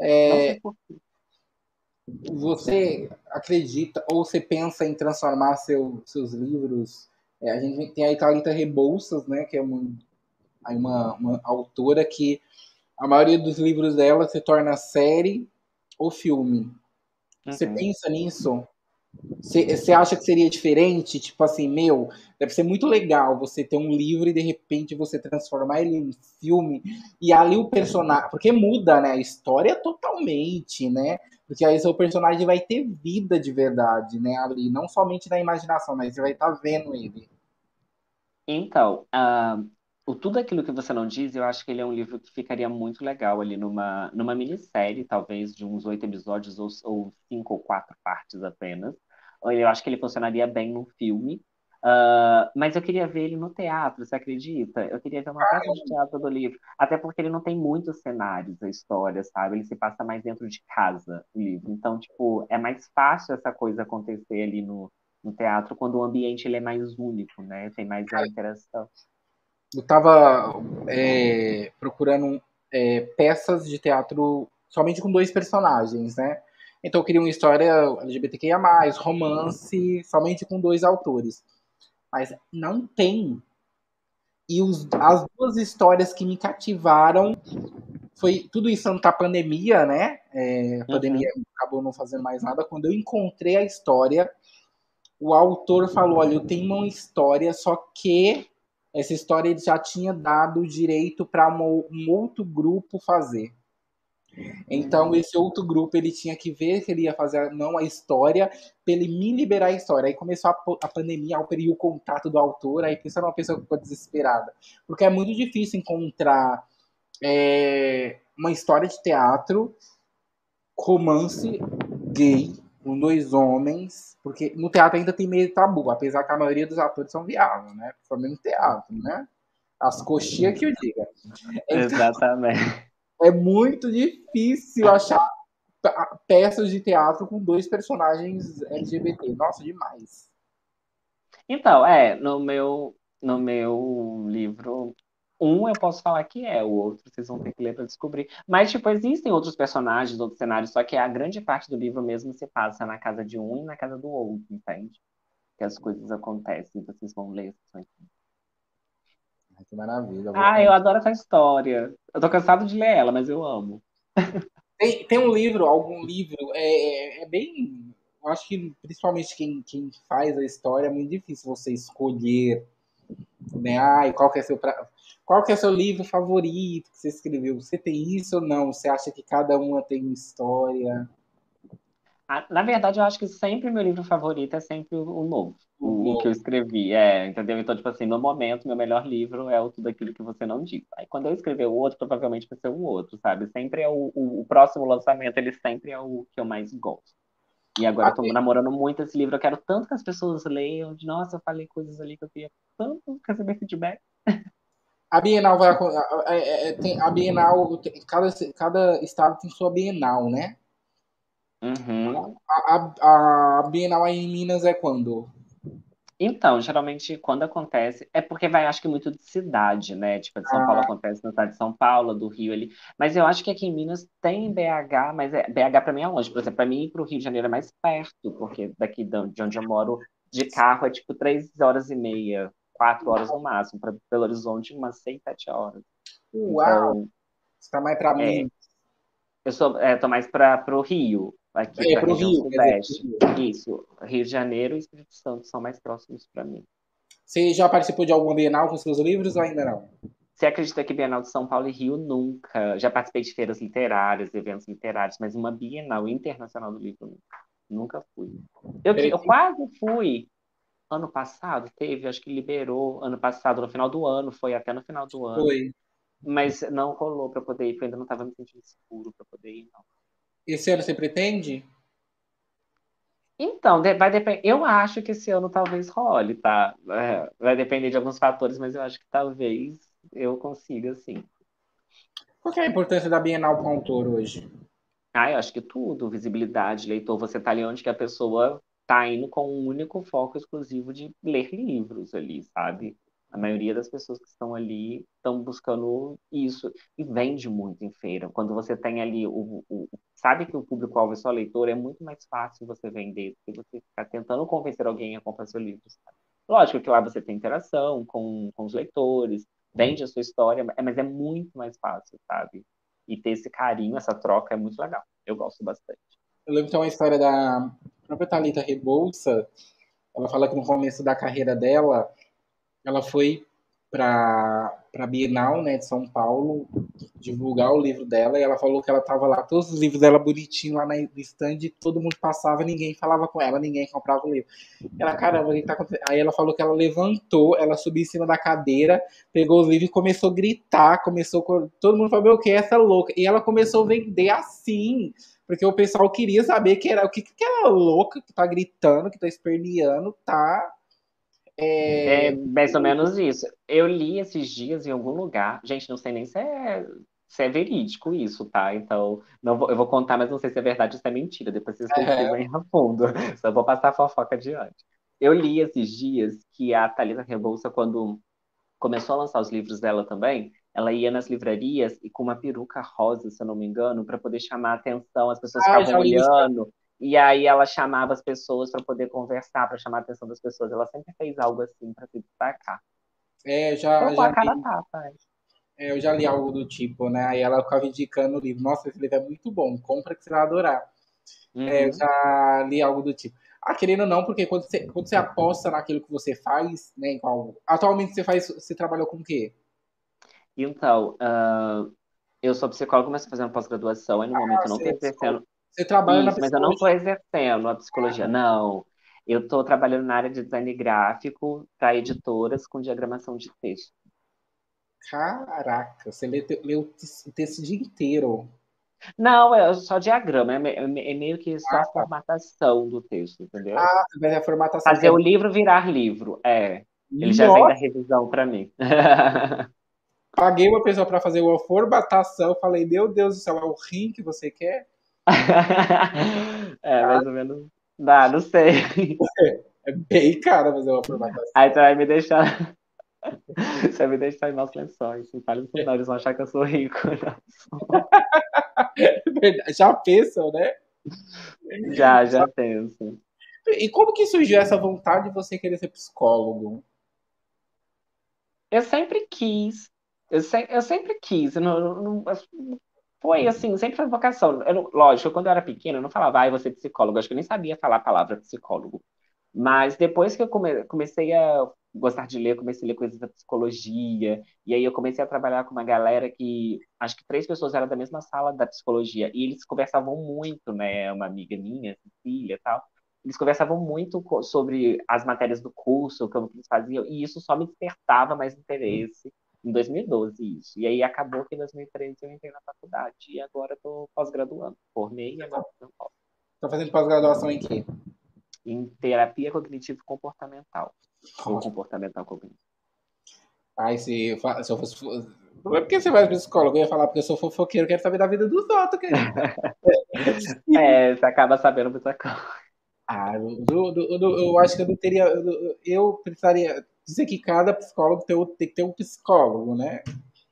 É... Você acredita ou você pensa em transformar seu, seus livros é, a gente tem a Italita Rebouças, né, que é uma, uma, uma, autora que a maioria dos livros dela se torna série ou filme. Uhum. Você pensa nisso? Você acha que seria diferente? Tipo assim, meu, deve ser muito legal você ter um livro e de repente você transformar ele em filme e ali o personagem. Porque muda, né? A história totalmente, né? Porque aí seu personagem vai ter vida de verdade, né? Ali, não somente na imaginação, mas você vai estar tá vendo ele. Então, uh, o Tudo Aquilo que Você Não Diz, eu acho que ele é um livro que ficaria muito legal ali numa, numa minissérie, talvez de uns oito episódios ou, ou cinco ou quatro partes apenas. Eu acho que ele funcionaria bem num filme. Uh, mas eu queria ver ele no teatro, você acredita? Eu queria ver uma peça de teatro do livro. Até porque ele não tem muitos cenários, a história, sabe? Ele se passa mais dentro de casa, o livro. Então, tipo, é mais fácil essa coisa acontecer ali no, no teatro quando o ambiente ele é mais único, né? Tem mais a interação. Eu estava é, procurando é, peças de teatro somente com dois personagens, né? Então eu queria uma história LGBTQIA+, romance, somente com dois autores. Mas não tem. E os, as duas histórias que me cativaram foi tudo isso antes da pandemia, né? É, a uhum. pandemia uhum. acabou não fazendo mais nada. Quando eu encontrei a história, o autor falou: Olha, eu tenho uma história, só que essa história ele já tinha dado direito para um outro grupo fazer. Então, esse outro grupo, ele tinha que ver se ele ia fazer não a história, para ele me liberar a história. Aí começou a, a pandemia, eu perdi o contato do autor, aí pensa numa pessoa que ficou desesperada. Porque é muito difícil encontrar é, uma história de teatro, romance gay, com dois homens, porque no teatro ainda tem meio tabu, apesar que a maioria dos atores são viáveis, né? Principalmente no teatro, né? As coxinhas que eu diga. Então, Exatamente. É muito difícil achar peças de teatro com dois personagens LGBT. Nossa, demais. Então, é, no meu, no meu livro, um eu posso falar que é, o outro vocês vão ter que ler para descobrir. Mas, tipo, existem outros personagens, outros cenários, só que a grande parte do livro mesmo se passa na casa de um e na casa do outro, entende? Que as coisas acontecem, vocês vão ler isso aqui. Que maravilha. Ah, eu adoro essa história. Eu tô cansado de ler ela, mas eu amo. Tem, tem um livro, algum livro, é, é, é bem. Eu acho que principalmente quem, quem faz a história é muito difícil você escolher. Né? Ai, qual que é seu pra... qual que é seu livro favorito que você escreveu? Você tem isso ou não? Você acha que cada uma tem uma história? Na verdade, eu acho que sempre meu livro favorito é sempre o novo, o, o que eu escrevi. É, entendeu? Então, tipo assim, no momento, meu melhor livro é o Tudo Aquilo que Você Não Diz. Aí, quando eu escrever o outro, provavelmente vai ser o outro, sabe? Sempre é o, o, o próximo lançamento, ele sempre é o que eu mais gosto. E agora eu tô namorando muito esse livro. Eu quero tanto que as pessoas leiam. De, Nossa, eu falei coisas ali que eu queria tanto receber feedback. <laughs> A Bienal vai. É, é, tem, a Bienal. Cada, cada estado tem sua Bienal, né? Uhum. A, a, a Bienal aí em Minas é quando? Então, geralmente, quando acontece, é porque vai, acho que muito de cidade, né? Tipo, de São ah. Paulo acontece na cidade de São Paulo, do Rio ali. Mas eu acho que aqui em Minas tem BH, mas é, BH para mim é longe. Por exemplo, para mim ir para o Rio de Janeiro é mais perto, porque daqui de onde eu moro, de carro é tipo três horas e meia, quatro horas no máximo. Para Belo Horizonte, umas seis, sete horas. Uau! Então, Você tá mais para é, mim. Eu sou, é, tô mais para o Rio aqui é, para o Rio Sudeste. Dizer, Isso, Rio de Janeiro e Espírito Santo são mais próximos para mim. Você já participou de alguma Bienal com seus livros ou ainda não? Você acredita que Bienal de São Paulo e Rio nunca? Já participei de feiras literárias, eventos literários, mas uma Bienal Internacional do Livro nunca. Nunca fui. Eu, eu quase fui. Ano passado teve, acho que liberou ano passado, no final do ano, foi até no final do ano. Foi. Mas não rolou para poder ir, porque eu ainda não estava me sentindo seguro para poder ir, não. Esse ano você pretende? Então, vai depender. Eu acho que esse ano talvez role, tá? É, vai depender de alguns fatores, mas eu acho que talvez eu consiga, sim. Qual é a importância da Bienal para o autor hoje? Ah, eu acho que tudo. Visibilidade, leitor. Você tá ali onde que a pessoa tá indo com um único foco exclusivo de ler livros ali, sabe? A maioria das pessoas que estão ali estão buscando isso e vende muito em feira. Quando você tem ali o, o sabe que o público-alvo é só leitor, é muito mais fácil você vender do que você ficar tentando convencer alguém a comprar seu livro. Sabe? Lógico que lá você tem interação com, com os leitores, vende a sua história, mas é muito mais fácil, sabe? E ter esse carinho, essa troca é muito legal. Eu gosto bastante. Eu lembro que tem uma história da própria Thalita Rebouça, ela fala que no começo da carreira dela, ela foi para a Bienal né, de São Paulo divulgar o livro dela e ela falou que ela estava lá, todos os livros dela bonitinhos lá no stand, todo mundo passava, ninguém falava com ela, ninguém comprava o livro. Ela, caramba, o que tá acontecendo? Aí ela falou que ela levantou, ela subiu em cima da cadeira, pegou os livros e começou a gritar, começou, todo mundo falou, o que é essa louca? E ela começou a vender assim, porque o pessoal queria saber que era o que, que aquela louca que tá gritando, que tá esperneando, tá é... é... mais ou menos isso. Eu li esses dias em algum lugar. Gente, não sei nem se é, se é verídico isso, tá? Então, não vou, eu vou contar, mas não sei se é verdade ou se é mentira. Depois vocês pesquisam é. a fundo. <laughs> Só vou passar a fofoca adiante. Eu li esses dias que a Thalita Rebouça, quando começou a lançar os livros dela também, ela ia nas livrarias e com uma peruca rosa, se eu não me engano, para poder chamar a atenção, as pessoas ah, ficavam olhando. E aí ela chamava as pessoas para poder conversar, para chamar a atenção das pessoas. Ela sempre fez algo assim para se destacar. É, já. já a cara li, tapa, é. eu já li algo do tipo, né? Aí ela ficava indicando o livro. Nossa, esse livro é muito bom, compra que você vai adorar. Uhum. É, eu uhum. já li algo do tipo. Ah, querendo ou não, porque quando você, quando você aposta naquilo que você faz, né? Em qual, atualmente você faz. Você trabalhou com o quê? Então, uh, eu sou psicóloga, mas fazendo psicóloga e no ah, momento eu não estou exercendo você trabalha Isso, na psicologia? Mas eu não estou exercendo a psicologia, não. Eu estou trabalhando na área de design gráfico para editoras com diagramação de texto. Caraca, você lê, lê o texto o dia inteiro. Não, é só diagrama, é, é, é meio que só ah, a tá. formatação do texto, entendeu? Ah, você a formatação. Fazer o livro virar livro, é. Ele Nossa. já vem da revisão para mim. Paguei uma pessoa para fazer uma formatação, falei, meu Deus do céu, é o rim que você quer? <laughs> é, mais ou menos. Dá, não sei. É bem caro fazer uma formatação. Aí tu vai me deixar. <laughs> Você vai me deixar em nossos lençóis. Não fale pro eles vão achar que eu sou rico. <laughs> já pensam, né? Já, já penso. E como que surgiu essa vontade de você querer ser psicólogo? Eu sempre quis. Eu, se, eu sempre quis. Eu não, não, foi assim, sempre foi vocação. Eu, lógico, quando eu era pequena, eu não falava, ah, você psicólogo. Acho que eu nem sabia falar a palavra psicólogo. Mas depois que eu come, comecei a gostar de ler, comecei a ler coisas da psicologia, e aí eu comecei a trabalhar com uma galera que, acho que três pessoas eram da mesma sala da psicologia, e eles conversavam muito, né, uma amiga minha, Cecília e tal, eles conversavam muito sobre as matérias do curso, como que eles faziam, e isso só me despertava mais interesse em 2012 isso. E aí acabou que em 2013 eu entrei na faculdade e agora estou pós-graduando. Formei e agora estou Está fazendo pós-graduação em quê? Em terapia cognitivo comportamental. Ou comportamental cognitivo. Ai, se eu, se eu fosse. Não é porque você vai psicólogo, eu ia falar porque eu sou fofoqueiro, quero saber da vida dos outros, <laughs> é, você acaba sabendo muita coisa. Ah, do, do, do, eu acho que eu não teria. Eu, eu precisaria dizer que cada psicólogo tem, tem que ter um psicólogo, né?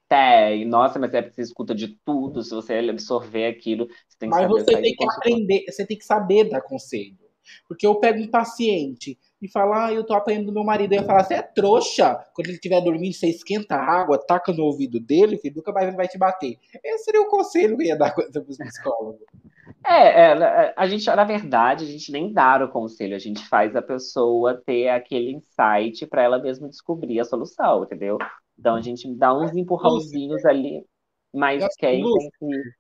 Tem, nossa, mas é porque você escuta de tudo, se você absorver aquilo, você tem que mas saber. Mas você tem que aprender, você tem que saber dar conselho. Porque eu pego um paciente e falo, ah, eu tô apanhando do meu marido. Eu ia falar, você é trouxa. Quando ele estiver dormindo, você esquenta a água, taca no ouvido dele, filho, nunca mais ele vai te bater. Esse seria o conselho que eu ia dar <laughs> para os psicólogos. É, é, a gente, na verdade, a gente nem dá o conselho, a gente faz a pessoa ter aquele insight para ela mesma descobrir a solução, entendeu? Então a gente dá uns empurrãozinhos ali, mas quem tem que.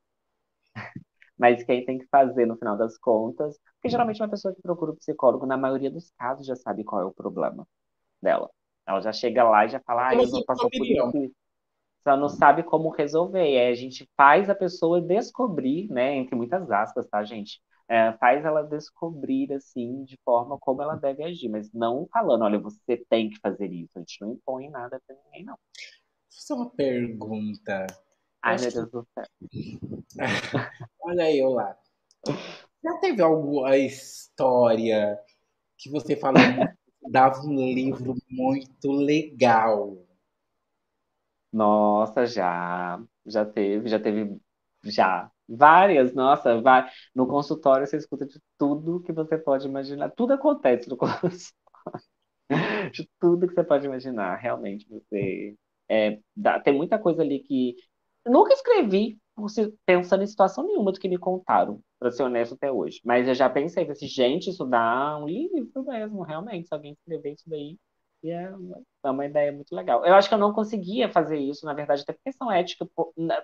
<laughs> Mas quem tem que fazer no final das contas, porque geralmente uma pessoa que procura o psicólogo, na maioria dos casos, já sabe qual é o problema dela. Ela já chega lá e já fala, ah, eu não passo por isso só não sabe como resolver. E a gente faz a pessoa descobrir, né, entre muitas aspas, tá, gente? É, faz ela descobrir, assim, de forma como ela deve agir, mas não falando, olha, você tem que fazer isso. A gente não impõe nada pra ninguém, não. Só uma pergunta. Ai, meu Deus do céu. <laughs> olha eu lá. Já teve alguma história que você falou <laughs> dava um livro muito legal? Nossa, já, já teve, já teve, já. Várias, nossa, vai. No consultório você escuta de tudo que você pode imaginar. Tudo acontece no <laughs> consultório. De tudo que você pode imaginar, realmente. Você é, dá, tem muita coisa ali que. Nunca escrevi pensando em situação nenhuma do que me contaram. para ser honesto até hoje. Mas eu já pensei, assim, gente, isso dá um livro mesmo, realmente, se alguém escrever isso daí, é, é uma ideia muito legal. Eu acho que eu não conseguia fazer isso, na verdade, até por questão ética,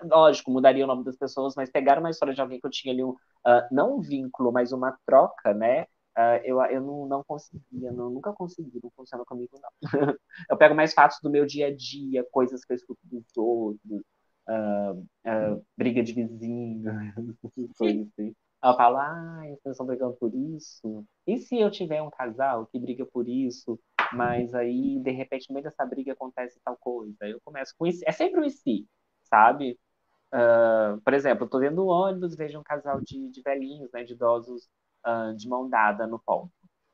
lógico, mudaria o nome das pessoas, mas pegar uma história de alguém que eu tinha ali, um, uh, não um vínculo, mas uma troca, né? Uh, eu, eu não, não conseguia, não, nunca consegui, não funciona comigo, não. <laughs> eu pego mais fatos do meu dia a dia, coisas que eu escuto dos outros, uh, briga de vizinho, <laughs> assim. Ela fala, ah, vocês estão brigando por isso? E se eu tiver um casal que briga por isso, mas aí, de repente, no meio dessa briga acontece tal coisa? Eu começo com isso. É sempre um si, sabe? Uh, por exemplo, eu tô dentro do ônibus, vejo um casal de, de velhinhos, né, de idosos, uh, de mão dada no ponto.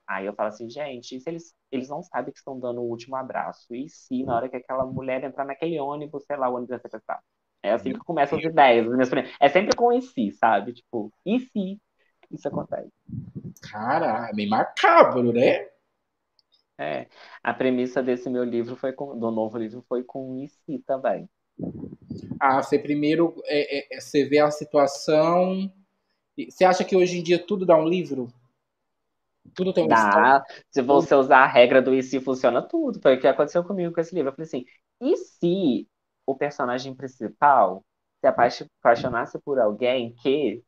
Aí eu falo assim, gente, se eles, eles não sabem que estão dando o último abraço? E se na hora que aquela mulher entrar naquele ônibus, sei lá, o ônibus vai ser? É assim que começam as ideias. É sempre com e se, sabe? Tipo, e se isso acontece? Cara, é meio macabro, né? É. A premissa desse meu livro foi com, do novo livro foi com se também. Ah, você primeiro é, é, é você vê a situação. Você acha que hoje em dia tudo dá um livro? Tudo tem um Dá. Se você usar a regra do e se funciona tudo. Foi o que aconteceu comigo com esse livro. Eu falei assim, e se o personagem principal se apaixonasse por alguém que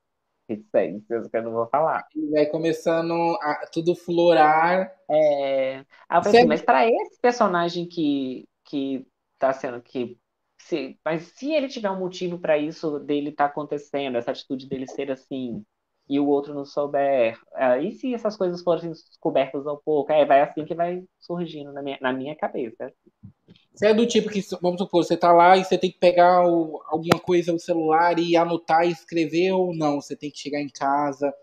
reticências que eu não vou falar. E vai começando a tudo florar. É. Ah, assim, mas para esse personagem que, que tá sendo que. Se, mas se ele tiver um motivo para isso dele estar tá acontecendo, essa atitude dele ser assim, e o outro não souber, uh, e se essas coisas forem descobertas um pouco? É, vai assim que vai surgindo na minha, na minha cabeça. Você é do tipo que, vamos supor, você tá lá e você tem que pegar o, alguma coisa no celular e anotar e escrever ou não? Você tem que chegar em casa,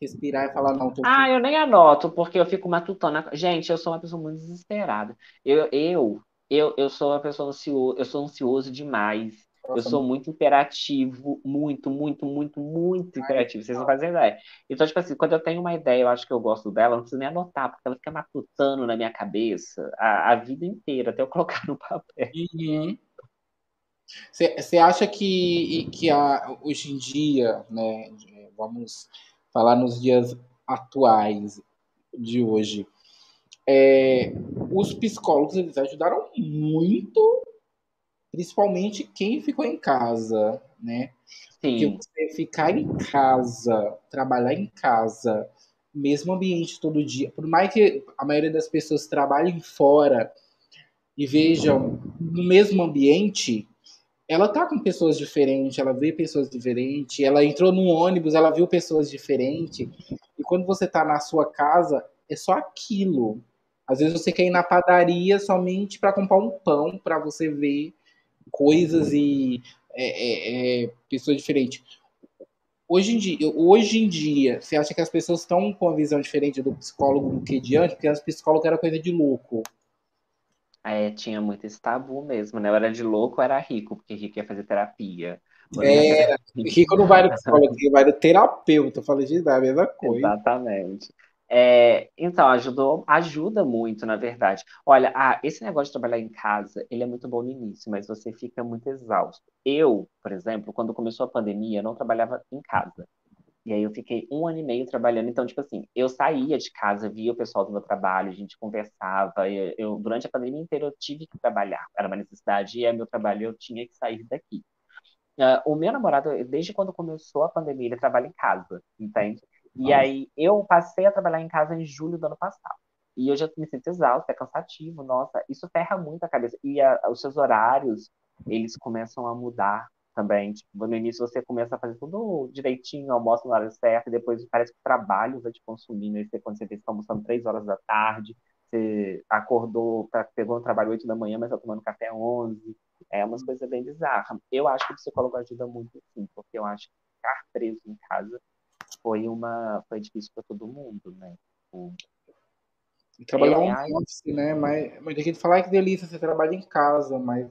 respirar e falar, não, tô Ah, eu nem anoto, porque eu fico matutando. Gente, eu sou uma pessoa muito desesperada. Eu, eu, eu, eu sou uma pessoa ansiosa, eu sou ansioso demais. Eu sou muito interativo, muito, muito, muito, muito interativo. Vocês não fazem ideia. Então, tipo assim, quando eu tenho uma ideia, eu acho que eu gosto dela, não preciso nem anotar, porque ela fica matutando na minha cabeça a, a vida inteira, até eu <laughs> colocar no papel. Você uhum. acha que, que a, hoje em dia, né, vamos falar nos dias atuais de hoje, é, os psicólogos eles ajudaram muito principalmente quem ficou em casa, né? Sim. Porque você ficar em casa, trabalhar em casa, mesmo ambiente todo dia, por mais que a maioria das pessoas trabalhem fora e vejam no mesmo ambiente, ela tá com pessoas diferentes, ela vê pessoas diferentes, ela entrou num ônibus, ela viu pessoas diferentes. E quando você tá na sua casa, é só aquilo. Às vezes você quer ir na padaria somente para comprar um pão para você ver coisas e é, é, é, pessoas diferentes. Hoje em, dia, hoje em dia, você acha que as pessoas estão com uma visão diferente do psicólogo do que de antes? Porque as psicólogos era coisa de louco. É, tinha muito esse tabu mesmo, né? Eu era de louco, eu era rico, porque rico ia fazer terapia. É, rico não vai no psicólogo, vai no terapeuta, eu falei de dar a mesma coisa. Exatamente. É, então, ajudou, ajuda muito, na verdade. Olha, ah, esse negócio de trabalhar em casa, ele é muito bom no início, mas você fica muito exausto. Eu, por exemplo, quando começou a pandemia, eu não trabalhava em casa. E aí eu fiquei um ano e meio trabalhando. Então, tipo assim, eu saía de casa, via o pessoal do meu trabalho, a gente conversava. Eu, durante a pandemia inteira eu tive que trabalhar. Era uma necessidade e é meu trabalho, eu tinha que sair daqui. Uh, o meu namorado, desde quando começou a pandemia, ele trabalha em casa, entende? E ah. aí eu passei a trabalhar em casa em julho do ano passado. E eu já me sinto exausto, é cansativo, nossa, isso ferra muito a cabeça. E a, os seus horários, eles começam a mudar também. Tipo, no início você começa a fazer tudo direitinho, almoça no horário certo, e depois parece que o trabalho vai te consumindo. Aí você, quando você está almoçando três horas da tarde, você acordou, pegou no trabalho 8 da manhã, mas está tomando café 11. É umas coisas bem bizarras. Eu acho que o psicólogo ajuda muito, sim, porque eu acho que ficar preso em casa foi uma foi difícil para todo mundo, né? O... E trabalhar é, um office, né? Mas muita gente fala que delícia você trabalha em casa, mas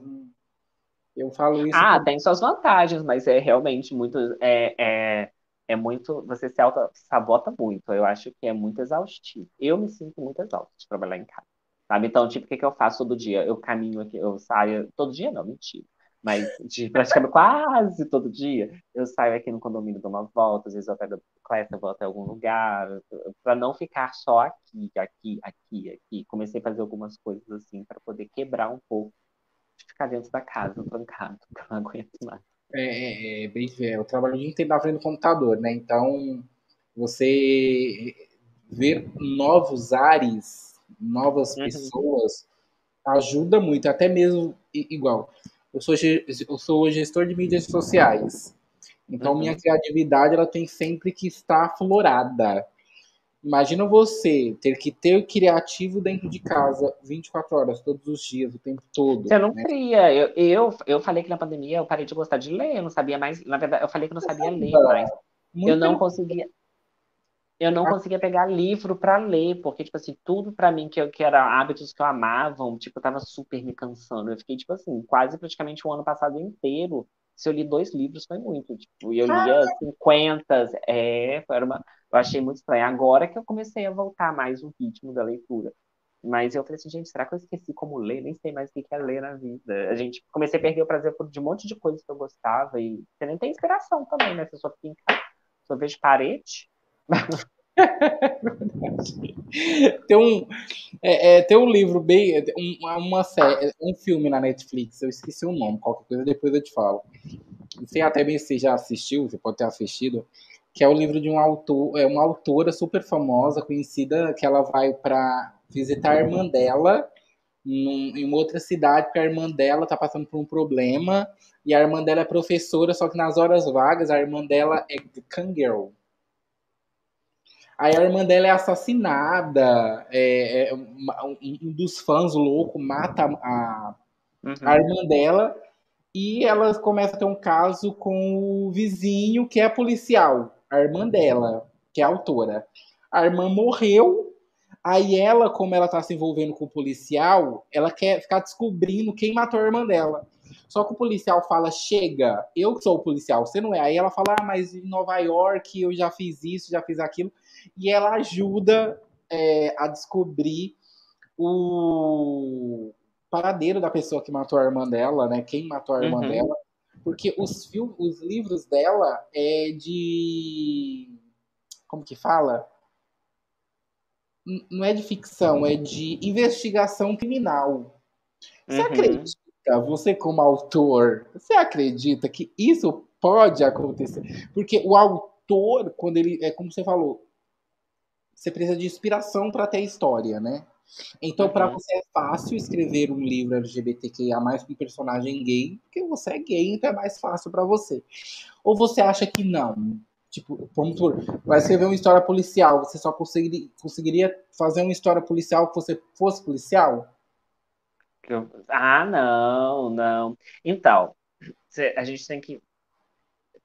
eu falo isso. Ah, tem suas vantagens, mas é realmente muito é, é, é muito você se auto sabota muito. Eu acho que é muito exaustivo. Eu me sinto muito exausto de trabalhar em casa. Sabe? Então, tipo, o que, que eu faço todo dia? Eu caminho aqui, eu saio. Todo dia não, mentira. Mas de praticamente quase todo dia, eu saio aqui no condomínio, dou uma volta, às vezes eu pego bicicleta, vou até algum lugar, para não ficar só aqui, aqui, aqui, aqui. Comecei a fazer algumas coisas assim para poder quebrar um pouco de ficar dentro da casa, trancado, <laughs> porque eu não aguento mais. É, é, é bem, é, eu trabalho o dia inteiro na frente do computador, né? Então, você ver novos ares, novas uhum. pessoas, ajuda muito, até mesmo igual. Eu sou, eu sou gestor de mídias sociais. Então, uhum. minha criatividade ela tem sempre que estar aflorada. Imagina você ter que ter o criativo dentro de casa 24 horas, todos os dias, o tempo todo. Você não né? cria. Eu, eu, eu falei que na pandemia eu parei de gostar de ler, eu não sabia mais. Na verdade, eu falei que eu não sabia ler mais. Muito eu não conseguia eu não ah. conseguia pegar livro para ler, porque, tipo assim, tudo para mim que, eu, que era hábitos que eu amava, tipo, tava super me cansando. Eu fiquei, tipo assim, quase praticamente o ano passado inteiro. Se eu li dois livros, foi muito. Tipo, e eu lia 50, é, era uma, eu achei muito estranho. Agora que eu comecei a voltar mais o ritmo da leitura. Mas eu falei assim, gente, será que eu esqueci como ler? Nem sei mais o que é ler na vida. A gente comecei a perder o prazer por de um monte de coisas que eu gostava e você nem tem inspiração também, né? Você só fica em casa, só vejo parede, <laughs> <laughs> tem um é, é, tem um livro bem um, uma série um filme na Netflix eu esqueci o nome qualquer coisa depois eu te falo. Sei até bem se já assistiu você pode ter assistido que é o livro de um autor é uma autora super famosa conhecida que ela vai para visitar a irmã dela num, em uma outra cidade porque a irmã dela tá passando por um problema e a irmã dela é professora só que nas horas vagas a irmã dela é Kangirl Aí a irmã dela é assassinada, é, é, um, dos fãs louco mata a, uhum. a irmã dela e ela começa a ter um caso com o vizinho que é policial, a irmã dela, que é autora. A irmã morreu, aí ela, como ela tá se envolvendo com o policial, ela quer ficar descobrindo quem matou a irmã dela. Só que o policial fala: chega, eu sou o policial, você não é. Aí ela fala: ah, mas em Nova York eu já fiz isso, já fiz aquilo e ela ajuda é, a descobrir o paradeiro da pessoa que matou a irmã dela, né? Quem matou a irmã uhum. dela. Porque os, filmes, os livros dela é de. Como que fala? Não é de ficção, é de investigação criminal. Você uhum. acredita, você como autor, você acredita que isso pode acontecer? Porque o autor, quando ele. É como você falou, você precisa de inspiração para ter história, né? Então, para uhum. você é fácil escrever um livro LGBTQIA com um personagem gay, porque você é gay, então é mais fácil para você. Ou você acha que não? Tipo, vamos por, vai escrever uma história policial, você só conseguiria, conseguiria fazer uma história policial que você fosse policial? Ah, não, não. Então, a gente tem que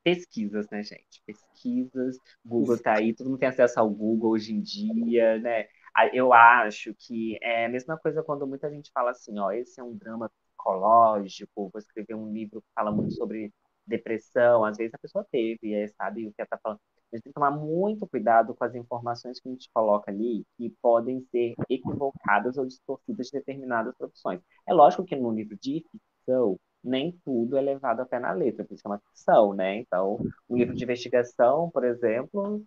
pesquisas, né, gente? Pesquisas, Google tá aí, todo mundo tem acesso ao Google hoje em dia, né? Eu acho que é a mesma coisa quando muita gente fala assim, ó, esse é um drama psicológico, vou escrever um livro que fala muito sobre depressão, às vezes a pessoa teve, é, sabe o que ela tá falando. A gente tem que tomar muito cuidado com as informações que a gente coloca ali, que podem ser equivocadas ou distorcidas de determinadas profissões. É lógico que no livro de ficção, nem tudo é levado a pé na letra, porque isso é uma ficção, né? Então, um livro de investigação, por exemplo,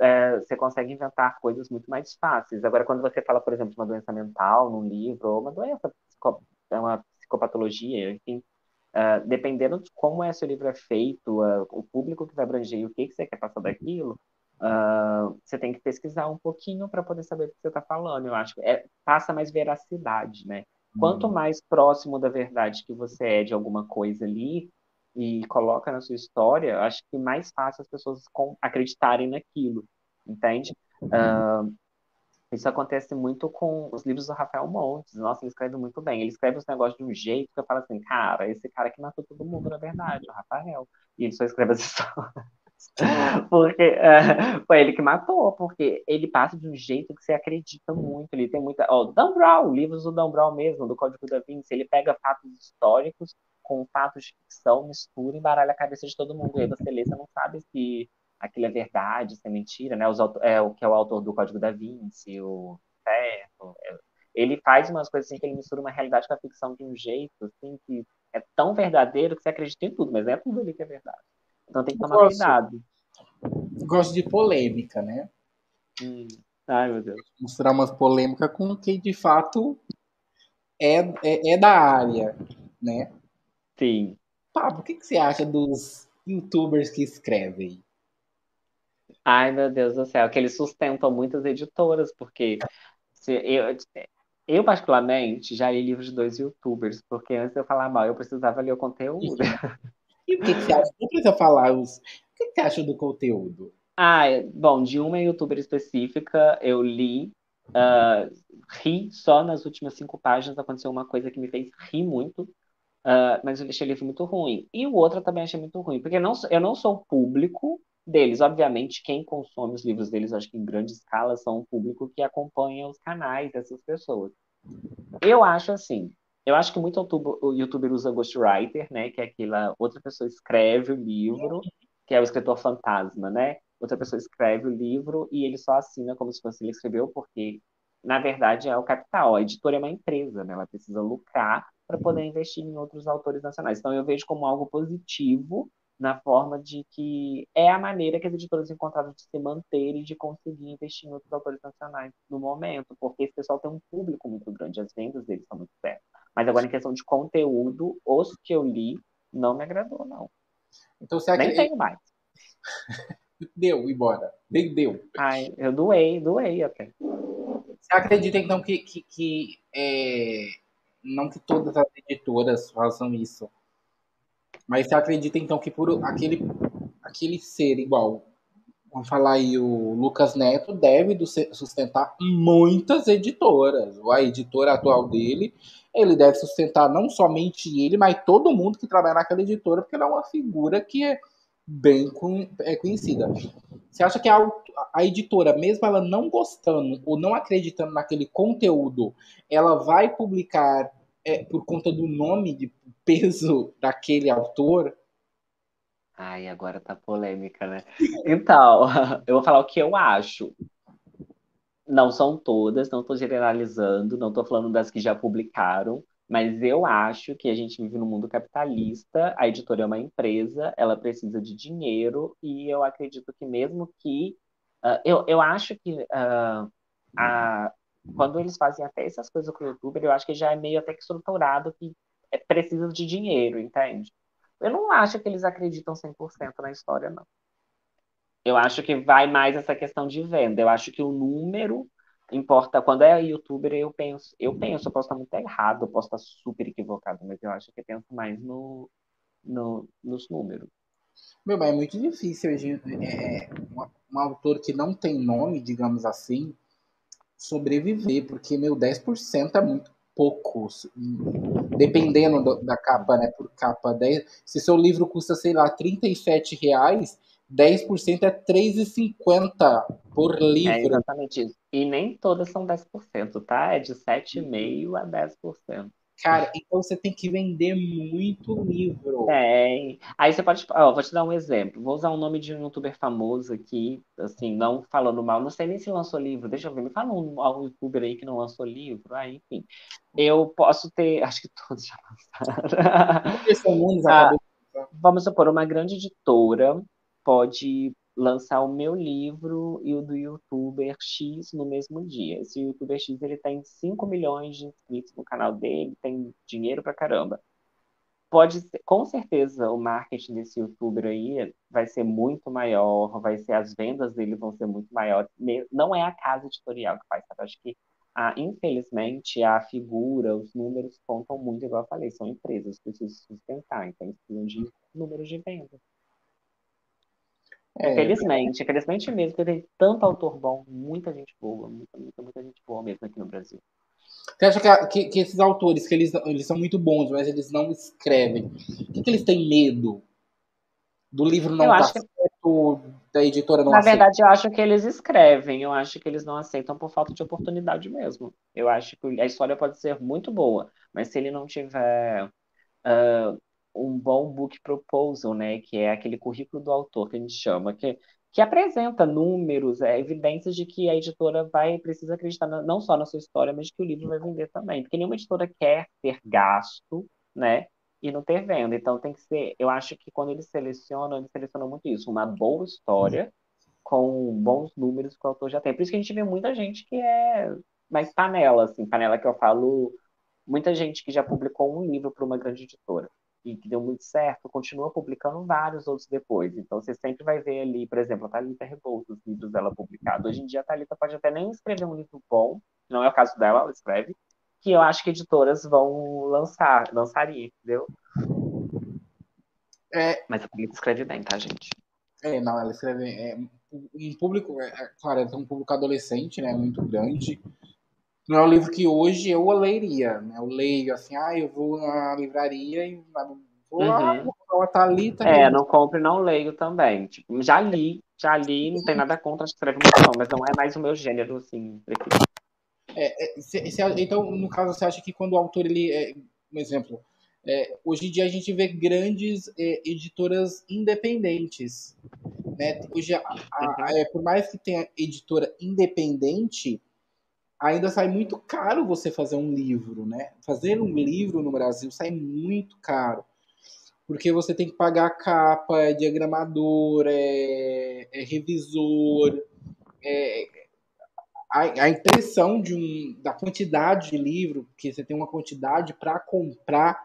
é, você consegue inventar coisas muito mais fáceis. Agora, quando você fala, por exemplo, de uma doença mental num livro, ou uma doença, é uma psicopatologia, enfim, uh, dependendo de como é seu livro é feito, uh, o público que vai abranger e o que, que você quer passar daquilo, uh, você tem que pesquisar um pouquinho para poder saber o que você está falando. Eu acho que é, passa mais veracidade, né? Quanto uhum. mais próximo da verdade que você é de alguma coisa ali e coloca na sua história, acho que mais fácil as pessoas acreditarem naquilo, entende? Uh, isso acontece muito com os livros do Rafael Montes. Nossa, ele escreve muito bem. Ele escreve os negócios de um jeito que eu falo assim, cara, esse cara que matou todo mundo, na verdade, o Rafael. E ele só escreve as <laughs> histórias. <laughs> porque é, foi ele que matou, porque ele passa de um jeito que você acredita muito. Ele tem muita. Ó, Dan Brown, livros do Dan Brown mesmo, do Código da Vinci, ele pega fatos históricos com fatos de ficção, mistura e embaralha a cabeça de todo mundo. E aí você lê, você não sabe se aquilo é verdade, se é mentira, né? Os, é, o que é o autor do Código da Vinci, o certo. É, ele faz umas coisas assim que ele mistura uma realidade com a ficção de um jeito assim que é tão verdadeiro que você acredita em tudo, mas não é tudo ali que é verdade. Então tem que tomar gosto, cuidado. Gosto de polêmica, né? Hum. Ai, meu Deus. Mostrar umas polêmicas com quem de fato é, é, é da área, né? Sim. Pablo, o que, que você acha dos youtubers que escrevem? Ai, meu Deus do céu, que eles sustentam muitas editoras, porque se eu, eu, particularmente, já li livros de dois youtubers, porque antes de eu falar mal, eu precisava ler o conteúdo. <laughs> E o que, que você acha? Não precisa falar os. O que, que você acha do conteúdo? Ah, bom, de uma youtuber específica, eu li, uh, ri só nas últimas cinco páginas, aconteceu uma coisa que me fez rir muito, uh, mas eu achei o livro muito ruim. E o outro eu também achei muito ruim, porque não, eu não sou público deles. Obviamente, quem consome os livros deles, acho que em grande escala, são o público que acompanha os canais dessas pessoas. Eu acho assim, eu acho que muito o youtuber usa ghostwriter, né, que é aquela outra pessoa escreve o livro, que é o escritor fantasma, né? outra pessoa escreve o livro e ele só assina como se fosse ele escreveu, porque, na verdade, é o capital. A editora é uma empresa, né? ela precisa lucrar para poder investir em outros autores nacionais. Então, eu vejo como algo positivo na forma de que é a maneira que as editoras encontraram de se manter e de conseguir investir em outros autores nacionais no momento, porque esse pessoal tem um público muito grande, as vendas deles são muito certas. Mas agora, em questão de conteúdo, os que eu li não me agradou, não. Então, você Nem tenho mais. <laughs> deu embora. Deu, deu. Ai, eu doei, doei até. Você acredita então que, que, que é, não que todas as editoras façam isso, mas você acredita então que por aquele, aquele ser igual, vamos falar aí, o Lucas Neto deve sustentar muitas editoras. A editora atual dele, ele deve sustentar não somente ele, mas todo mundo que trabalha naquela editora, porque ele é uma figura que é bem é conhecida. Você acha que a, a editora, mesmo ela não gostando ou não acreditando naquele conteúdo, ela vai publicar é, por conta do nome de peso daquele autor? Ai, agora tá polêmica, né? Então, <laughs> eu vou falar o que eu acho. Não são todas, não estou generalizando, não estou falando das que já publicaram, mas eu acho que a gente vive num mundo capitalista, a editora é uma empresa, ela precisa de dinheiro, e eu acredito que mesmo que. Uh, eu, eu acho que uh, a, quando eles fazem até essas coisas com o youtuber, eu acho que já é meio até que estruturado que precisa de dinheiro, entende? Eu não acho que eles acreditam 100% na história, não. Eu acho que vai mais essa questão de venda. Eu acho que o número importa quando é youtuber eu penso eu penso eu posso estar muito errado eu posso estar super equivocado mas eu acho que eu penso mais no, no nos números meu mas é muito difícil é, um, um autor que não tem nome digamos assim sobreviver porque meu 10% é muito pouco dependendo do, da capa né por capa 10 se seu livro custa sei lá 37 reais 10% é 3,50 por livro. É exatamente isso. E nem todas são 10%, tá? É de 7,5% a 10%. Cara, então você tem que vender muito livro. É. Aí você pode. Ó, vou te dar um exemplo. Vou usar o nome de um youtuber famoso aqui, assim, não falando mal. Não sei nem se lançou livro. Deixa eu ver. Me fala um, um youtuber aí que não lançou livro. Ah, enfim. Eu posso ter. <laughs> Acho que todos já lançaram. ah, vamos supor, uma grande editora pode lançar o meu livro e o do youtuber X no mesmo dia. Esse youtuber X ele tem 5 milhões de inscritos no canal dele, tem dinheiro pra caramba. Pode ser, com certeza o marketing desse youtuber aí vai ser muito maior, vai ser as vendas dele vão ser muito maiores. Não é a casa editorial que faz, sabe? Acho que infelizmente a figura, os números contam muito, igual eu falei, são empresas, precisam sustentar, então eles precisam de números de vendas. É, Felizmente, felizmente mesmo, porque tem tanto autor bom, muita gente boa, muita, muita, muita gente boa mesmo aqui no Brasil. Você acha que, que, que, esses autores, que eles, eles são muito bons, mas eles não escrevem, o que, que eles têm medo? Do livro não estar tá certo, da editora não Na aceita? verdade, eu acho que eles escrevem, eu acho que eles não aceitam por falta de oportunidade mesmo. Eu acho que a história pode ser muito boa, mas se ele não tiver uh, um bom book proposal, né, que é aquele currículo do autor que a gente chama, que, que apresenta números, é, evidências de que a editora vai precisa acreditar na, não só na sua história, mas que o livro vai vender também, porque nenhuma editora quer ter gasto, né, e não ter venda. Então tem que ser, eu acho que quando eles selecionam, eles selecionam muito isso, uma boa história com bons números que o autor já tem. Por isso que a gente vê muita gente que é mais panela, assim, panela que eu falo, muita gente que já publicou um livro para uma grande editora e que deu muito certo, continua publicando vários outros depois. Então você sempre vai ver ali, por exemplo, a Thalita Rebouças, os livros dela publicados. Hoje em dia a Thalita pode até nem escrever um livro bom, não é o caso dela, ela escreve, que eu acho que editoras vão lançar, lançaria, entendeu? É... Mas a Thalita escreve bem, tá, gente? É, não, ela escreve. É, um público, é, é, claro, ela tem um público adolescente, né? Muito grande. Não é um livro que hoje eu leria, né? Eu leio assim, ah, eu vou na livraria e vou lá, uhum. vou a Thalita. É, não compro e não leio também. Tipo, já li, já li, não tem nada contra, escreve muito bom, mas não é mais o meu gênero, assim, preferido. É, é, então, no caso, você acha que quando o autor, ele, é, um exemplo, é, hoje em dia a gente vê grandes é, editoras independentes, né? Hoje, a, a, é, por mais que tenha editora independente, ainda sai muito caro você fazer um livro, né? Fazer um livro no Brasil sai muito caro. Porque você tem que pagar capa, é diagramador, é, é revisor, é, a, a impressão de um, da quantidade de livro, que você tem uma quantidade para comprar.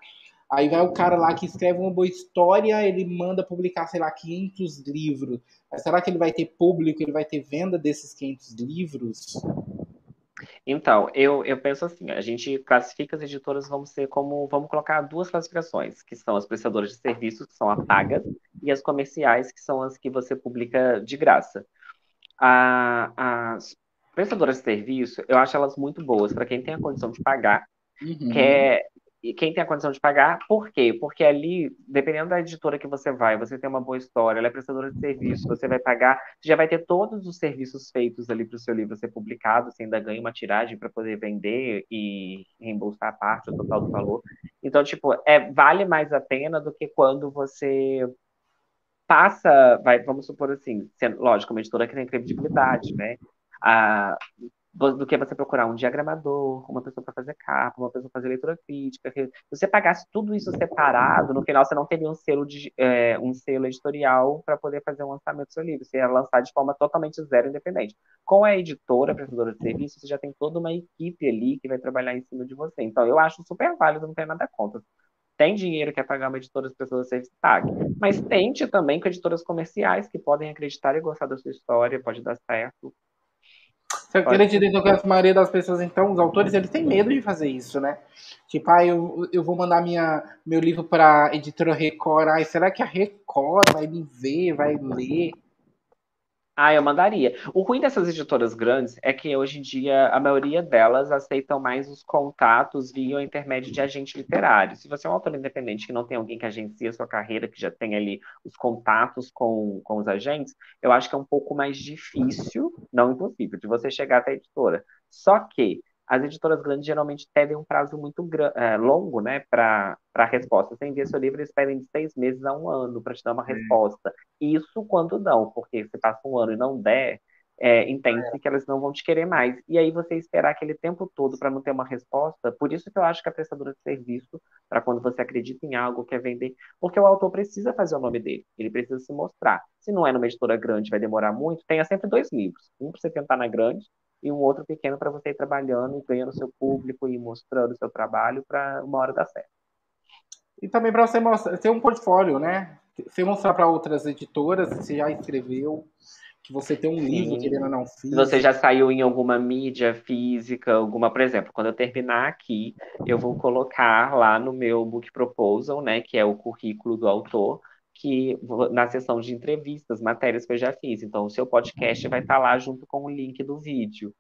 Aí vai o cara lá que escreve uma boa história, ele manda publicar, sei lá, 500 livros. Mas será que ele vai ter público, ele vai ter venda desses 500 livros? Então, eu, eu penso assim, a gente classifica as editoras, vamos ser como, vamos colocar duas classificações, que são as prestadoras de serviços, que são as pagas, e as comerciais, que são as que você publica de graça. A, as prestadoras de serviço, eu acho elas muito boas para quem tem a condição de pagar, uhum. quer, e quem tem a condição de pagar, por quê? Porque ali, dependendo da editora que você vai, você tem uma boa história, ela é prestadora de serviço, você vai pagar, você já vai ter todos os serviços feitos ali para o seu livro ser publicado, você ainda ganha uma tiragem para poder vender e reembolsar a parte, o total do valor. Então, tipo, é, vale mais a pena do que quando você passa, vai, vamos supor assim, sendo, lógico, uma editora que tem credibilidade, né? a, do que você procurar um diagramador, uma pessoa para fazer capa, uma pessoa para fazer leitura crítica. Se você pagasse tudo isso separado, no final você não teria um selo, de, é, um selo editorial para poder fazer um lançamento do seu livro. Você ia lançar de forma totalmente zero independente. Com a editora, a prestadora de serviço, você já tem toda uma equipe ali que vai trabalhar em cima de você. Então, eu acho super válido, não tem nada contra. Tem dinheiro que é pagar uma editora, as pessoas serviço pague. Mas tente também com editoras comerciais que podem acreditar e gostar da sua história, pode dar certo você acredita então que a maioria das pessoas, então, os autores, eles têm medo de fazer isso, né? Tipo, ah, eu, eu vou mandar minha, meu livro para editora Record, ah, será que a Record vai me ver, vai ler? Ah, eu mandaria. O ruim dessas editoras grandes é que hoje em dia a maioria delas aceitam mais os contatos via intermédio de agente literário. Se você é um autor independente que não tem alguém que agencia a sua carreira, que já tem ali os contatos com, com os agentes, eu acho que é um pouco mais difícil, não impossível, de você chegar até a editora. Só que as editoras grandes geralmente pedem um prazo muito é, longo né, para a resposta. Você envia seu livro, eles pedem de seis meses a um ano para te dar uma é. resposta. Isso quando não, porque se passa um ano e não der, é, entende-se é. que elas não vão te querer mais. E aí você esperar aquele tempo todo para não ter uma resposta, por isso que eu acho que a prestadora de serviço, para quando você acredita em algo, quer vender, porque o autor precisa fazer o nome dele, ele precisa se mostrar. Se não é numa editora grande, vai demorar muito, tenha sempre dois livros. Um para você tentar na grande e um outro pequeno para você ir trabalhando e ganhando seu público e mostrando o seu trabalho para uma hora dar certo. E também para você mostrar, ter um portfólio, né? Você mostrar para outras editoras que você já escreveu, que você tem um Sim. livro querendo ou não físico. Você já saiu em alguma mídia física, alguma, por exemplo, quando eu terminar aqui, eu vou colocar lá no meu book proposal, né, que é o currículo do autor, que na sessão de entrevistas, matérias que eu já fiz. Então, o seu podcast vai estar lá junto com o link do vídeo,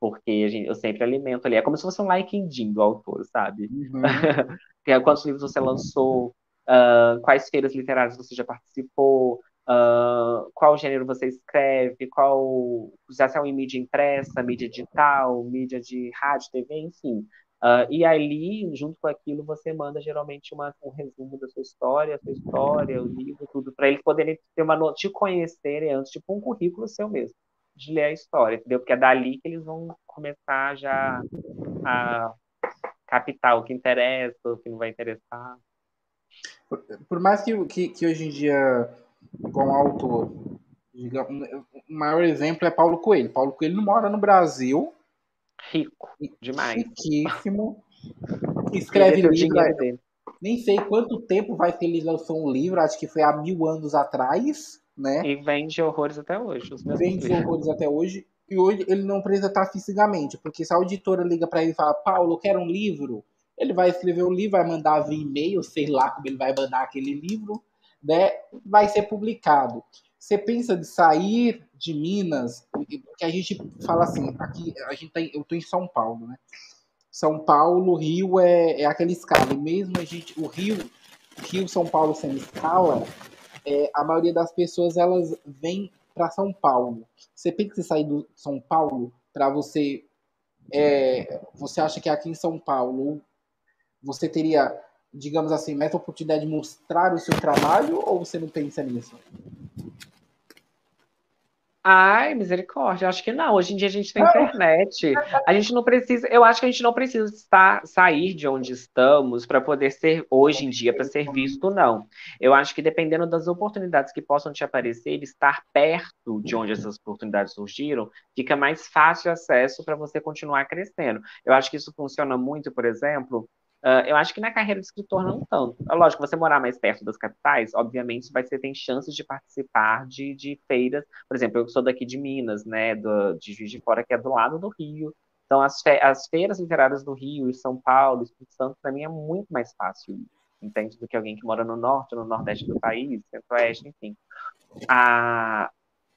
porque gente, eu sempre alimento ali. É como se fosse um LinkedIn do autor, sabe? Uhum. <laughs> É quantos livros você lançou, uh, quais feiras literárias você já participou, uh, qual gênero você escreve, qual já saiu em mídia impressa, mídia digital, mídia de rádio, TV, enfim. Uh, e ali, junto com aquilo, você manda geralmente uma, um resumo da sua história, a sua história, o livro, tudo, para eles poderem ter uma te conhecerem antes, tipo um currículo seu mesmo, de ler a história, entendeu? Porque é dali que eles vão começar já a captar o que interessa, o que não vai interessar. Por, por mais que, que, que, hoje em dia, como autor, o maior exemplo é Paulo Coelho. Paulo Coelho não mora no Brasil. Rico, demais. Riquíssimo. <laughs> Escreve livro. Nem sei quanto tempo vai que ele lançou um livro, acho que foi há mil anos atrás, né? E vende horrores até hoje. vende livros. horrores até hoje. E hoje ele não precisa estar fisicamente, porque se a auditora liga para ele e fala, Paulo, eu quero um livro, ele vai escrever o um livro, vai mandar via e-mail, sei lá como ele vai mandar aquele livro, né? Vai ser publicado. Você pensa de sair de Minas, porque a gente fala assim, aqui a gente tá, eu estou em São Paulo, né? São Paulo, Rio é, é aquela escala. E mesmo a gente, o Rio, Rio, São Paulo sendo escala, é, a maioria das pessoas elas vêm para São Paulo. Você tem que sair do São Paulo para você. É, você acha que aqui em São Paulo você teria, digamos assim, mais oportunidade de mostrar o seu trabalho ou você não pensa nisso? Ai, misericórdia, acho que não. Hoje em dia a gente tem internet. A gente não precisa, eu acho que a gente não precisa estar, sair de onde estamos para poder ser, hoje em dia, para ser visto, não. Eu acho que dependendo das oportunidades que possam te aparecer, estar perto de onde essas oportunidades surgiram, fica mais fácil acesso para você continuar crescendo. Eu acho que isso funciona muito, por exemplo, Uh, eu acho que na carreira de escritor não tanto. É lógico, você morar mais perto das capitais, obviamente você tem chances de participar de, de feiras. Por exemplo, eu sou daqui de Minas, né, do, de Juiz de Fora, que é do lado do Rio. Então, as, fe as feiras literárias do Rio, e São Paulo, Espírito Santo, para mim é muito mais fácil, entende, do que alguém que mora no norte, no nordeste do país, centro-oeste, enfim. Ah,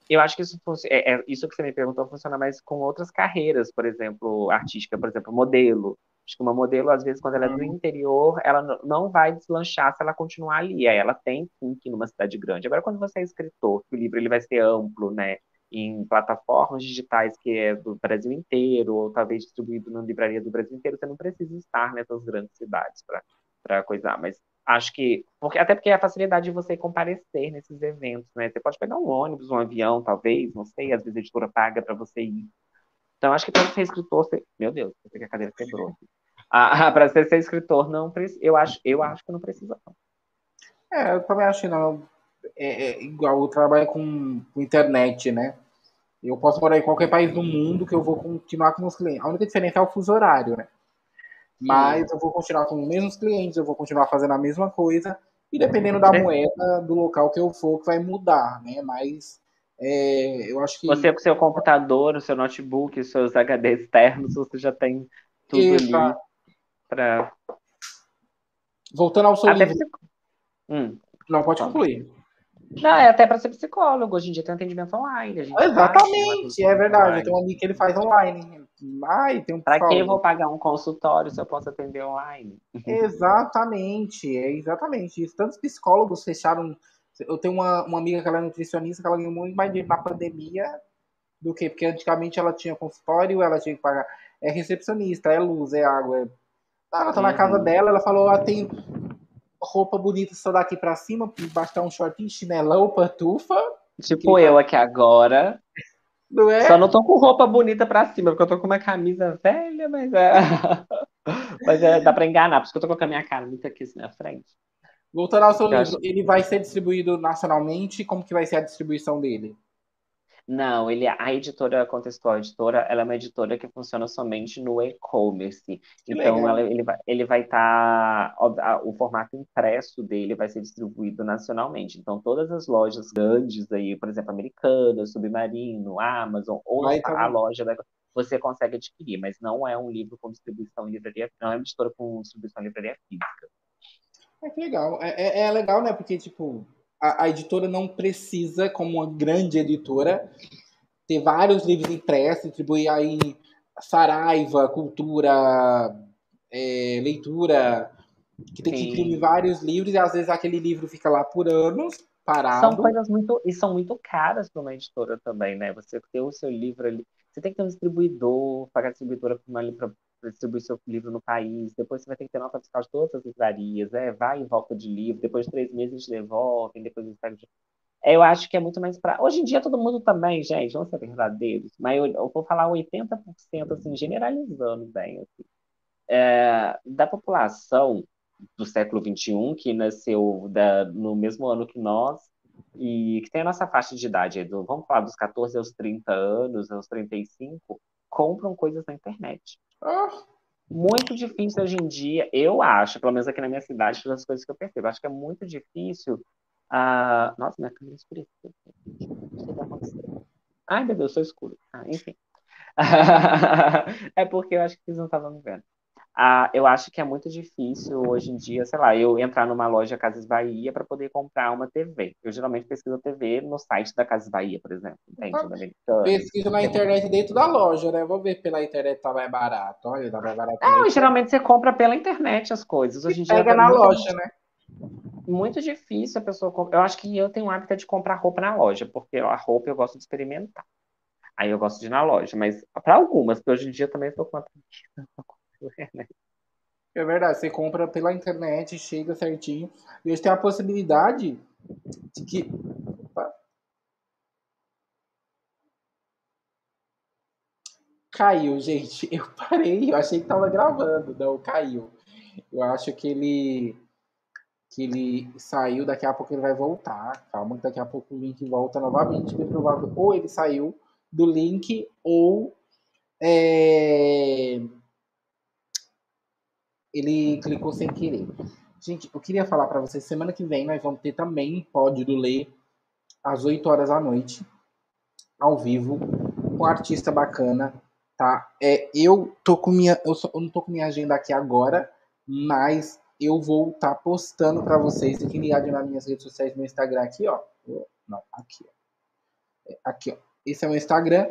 eu acho que isso, é, é, isso que você me perguntou funciona mais com outras carreiras, por exemplo, artística, por exemplo, modelo. Acho que uma modelo, às vezes, quando ela é do uhum. interior, ela não vai deslanchar se ela continuar ali. Ela tem sim que ir numa cidade grande. Agora, quando você é escritor, o livro ele vai ser amplo, né? Em plataformas digitais que é do Brasil inteiro, ou talvez distribuído na livraria do Brasil inteiro, você não precisa estar nessas grandes cidades para coisar. Mas acho que. Porque, até porque é a facilidade de você comparecer nesses eventos, né? Você pode pegar um ônibus, um avião, talvez, não sei, às vezes a editora paga para você ir. Então, acho que para ser escritor, você... meu Deus, que a cadeira quebrou. Ah, <laughs> para ser, ser escritor, não eu acho, eu acho que não precisa. Não. É, eu também acho que não. É, é igual eu trabalho com, com, internet, né? Eu posso morar em qualquer país do mundo que eu vou continuar com meus clientes. A única diferença é o fuso horário, né? Mas eu vou continuar com os mesmos clientes, eu vou continuar fazendo a mesma coisa. E dependendo da moeda, do local que eu for, que vai mudar, né? Mas é, eu acho que. Você com seu computador, o seu notebook, os seus HD externos, você já tem tudo Eita. ali para. Voltando ao seu até livro. Hum. Não, pode concluir. Não, é até para ser psicólogo. Hoje em dia tem atendimento online. Exatamente, é verdade. Tem um amigo que ele faz online. Ai, tem um Para que eu vou pagar um consultório se eu posso atender online? Exatamente, é exatamente isso. Tantos psicólogos fecharam eu tenho uma, uma amiga que ela é nutricionista, que ela ganhou muito mais dinheiro na pandemia do que, porque antigamente ela tinha consultório, ela tinha que pagar. É recepcionista, é luz, é água. É... Ela tá na casa uhum. dela, ela falou, ela tem roupa bonita só daqui pra cima, bastar um shortinho, chinelão, pantufa. Tipo que... eu aqui agora. Não é? Só não tô com roupa bonita pra cima, porque eu tô com uma camisa velha, mas é. <laughs> mas é, dá pra enganar, porque eu tô com a minha cara muito aqui assim na frente. Voltando ao seu livro, ele vai ser distribuído nacionalmente? Como que vai ser a distribuição dele? Não, ele, a editora Contextual Editora, ela é uma editora que funciona somente no e-commerce. Então, ela, ele vai ele vai estar, tá, o formato impresso dele vai ser distribuído nacionalmente. Então, todas as lojas grandes aí, por exemplo, Americanas, Submarino, Amazon, ou vai, a, a loja da, você consegue adquirir, mas não é um livro com distribuição em livraria, não é uma editora com distribuição em livraria física. É que legal. É, é, é legal, né? Porque, tipo, a, a, editora não precisa, como uma grande editora, ter vários livros impressos, distribuir aí Saraiva, Cultura, é, Leitura, que tem Sim. que imprimir vários livros e às vezes aquele livro fica lá por anos parado. São coisas muito e são muito caras para uma editora também, né? Você ter o seu livro ali, você tem que ter um distribuidor, pagar a distribuidora para para distribuir seu livro no país, depois você vai ter que ter nota fiscal de todas as livrarias, é, vai e volta de livro, depois de três meses eles devolvem, depois eles pegam de... Eu acho que é muito mais para. Hoje em dia todo mundo também, gente, vamos ser verdadeiros, mas eu, eu vou falar 80%, assim, generalizando bem, assim, é, da população, do século XXI, que nasceu da, no mesmo ano que nós, e que tem a nossa faixa de idade, do, vamos falar dos 14 aos 30 anos, aos 35, compram coisas na internet. Ah, Muito difícil hoje em dia, eu acho, pelo menos aqui na minha cidade, das coisas que eu percebo, acho que é muito difícil. ah, Nossa, minha câmera escureceu. O que está acontecendo? Ai, meu Deus, eu sou escuro. Ah, enfim. <laughs> É porque eu acho que vocês não estavam me vendo. Ah, eu acho que é muito difícil hoje em dia, sei lá, eu entrar numa loja Casas Bahia para poder comprar uma TV. Eu geralmente pesquiso TV no site da Casas Bahia, por exemplo, entende? Ah, Da Americanas. pesquisa na internet dentro da loja, né? Vou ver pela internet tá mais barato. Olha, tá mais barato. Mesmo. geralmente você compra pela internet as coisas. Hoje em dia Pega tá na muito, loja, né? muito difícil a pessoa. Eu acho que eu tenho o hábito de comprar roupa na loja, porque a roupa eu gosto de experimentar. Aí eu gosto de ir na loja, mas para algumas, porque hoje em dia eu também estou com uma preguiça? É verdade, você compra pela internet, chega certinho. E hoje tem a possibilidade de que. Opa. Caiu, gente. <laughs> Eu parei, eu achei que tava gravando. Não, caiu. Eu acho que ele. Que ele saiu, daqui a pouco ele vai voltar. Calma, que daqui a pouco o link volta novamente. Bem provável. Ou ele saiu do link, ou. é, ele clicou sem querer. Gente, eu queria falar pra vocês, semana que vem nós vamos ter também Pode do Ler às 8 horas da noite, ao vivo, com um artista bacana, tá? É, eu tô com minha, eu, só- eu não tô com minha agenda aqui agora, mas eu vou estar postando pra vocês. Fiquem ligados nas minhas redes sociais, meu Instagram aqui, ó. Não, aqui, ó. É, Aqui, ó. Esse é o Instagram,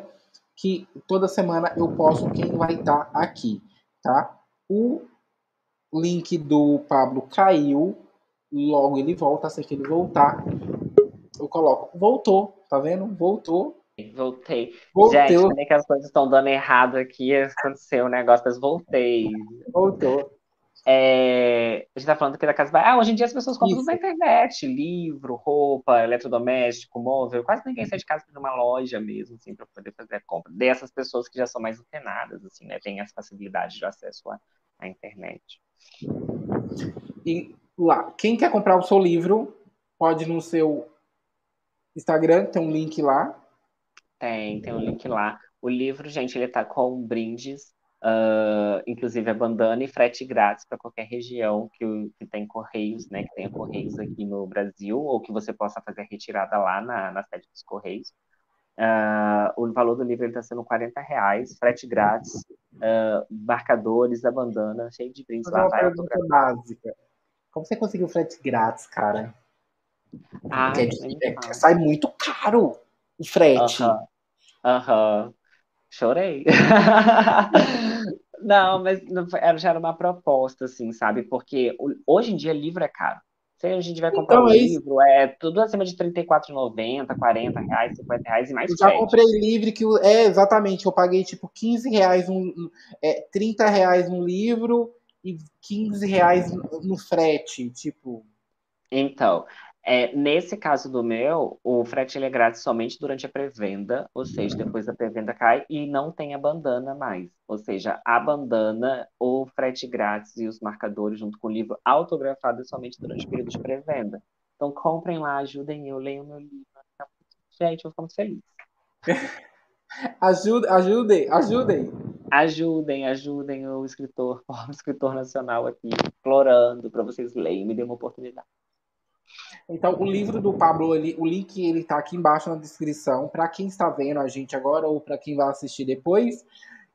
que toda semana eu posto quem vai estar aqui, tá? O link do Pablo caiu, logo ele volta, assim que ele voltar, eu coloco, voltou, tá vendo? Voltou, Voltei. voltou, Gente, que as coisas estão dando errado aqui. Aconteceu um negócio, mas voltei. voltou. É, a gente tá falando aqui da Casa Bahia. Ah, hoje em dia as pessoas compram tudo na internet, livro, roupa, eletrodoméstico, móvel. Quase ninguém sai de casa para ir numa loja mesmo, assim, para poder fazer a compra. Dessas pessoas que já são mais antenadas, assim, né? Tem essa facilidade de acesso à, à internet. E lá, quem quer comprar o seu livro, pode ir no seu Instagram, tem um link lá. Tem, tem um link lá. O livro, gente, ele tá com brindes, ah, inclusive a bandana e frete grátis para qualquer região que, que tem correios, né? Que tenha correios aqui no Brasil, ou que você possa fazer retirada lá na, na sede dos correios. Ah, o valor do livro está sendo 40 reais, frete grátis, ah, marcadores, a bandana, cheio de brindes lá, uma vai básica. Como você conseguiu frete grátis, cara? Ah, nem é- fala. sai muito caro o frete. Aham, aham. Chorei. <laughs> Não, mas não era, já era uma proposta, assim, sabe? Porque hoje em dia livro é caro. Se a gente vai comprar Então, um é livro, é tudo acima de R$ 34,90, 40 reais, 50 reais e mais Eu já frete. comprei livro que. É, exatamente. Eu paguei tipo 15 reais, um, é, 30 reais um livro e 15 reais no frete. Tipo. Então, é, nesse caso do meu, o frete é grátis somente durante a pré-venda, ou seja, depois a pré-venda cai e não tem a bandana mais. Ou seja, a bandana, o frete grátis e os marcadores junto com o livro autografado é somente durante o período de pré-venda. Então comprem lá, ajudem eu, leiam meu livro. Gente, eu fico muito feliz. <laughs> Ajuda, ajudem, ajudem. Ajudem, ajudem o escritor, <laughs> o escritor nacional aqui, implorando para vocês leiam, me dê uma oportunidade. Então, o livro do Pablo, ele, o link ele tá aqui embaixo na descrição, para quem está vendo a gente agora ou para quem vai assistir depois.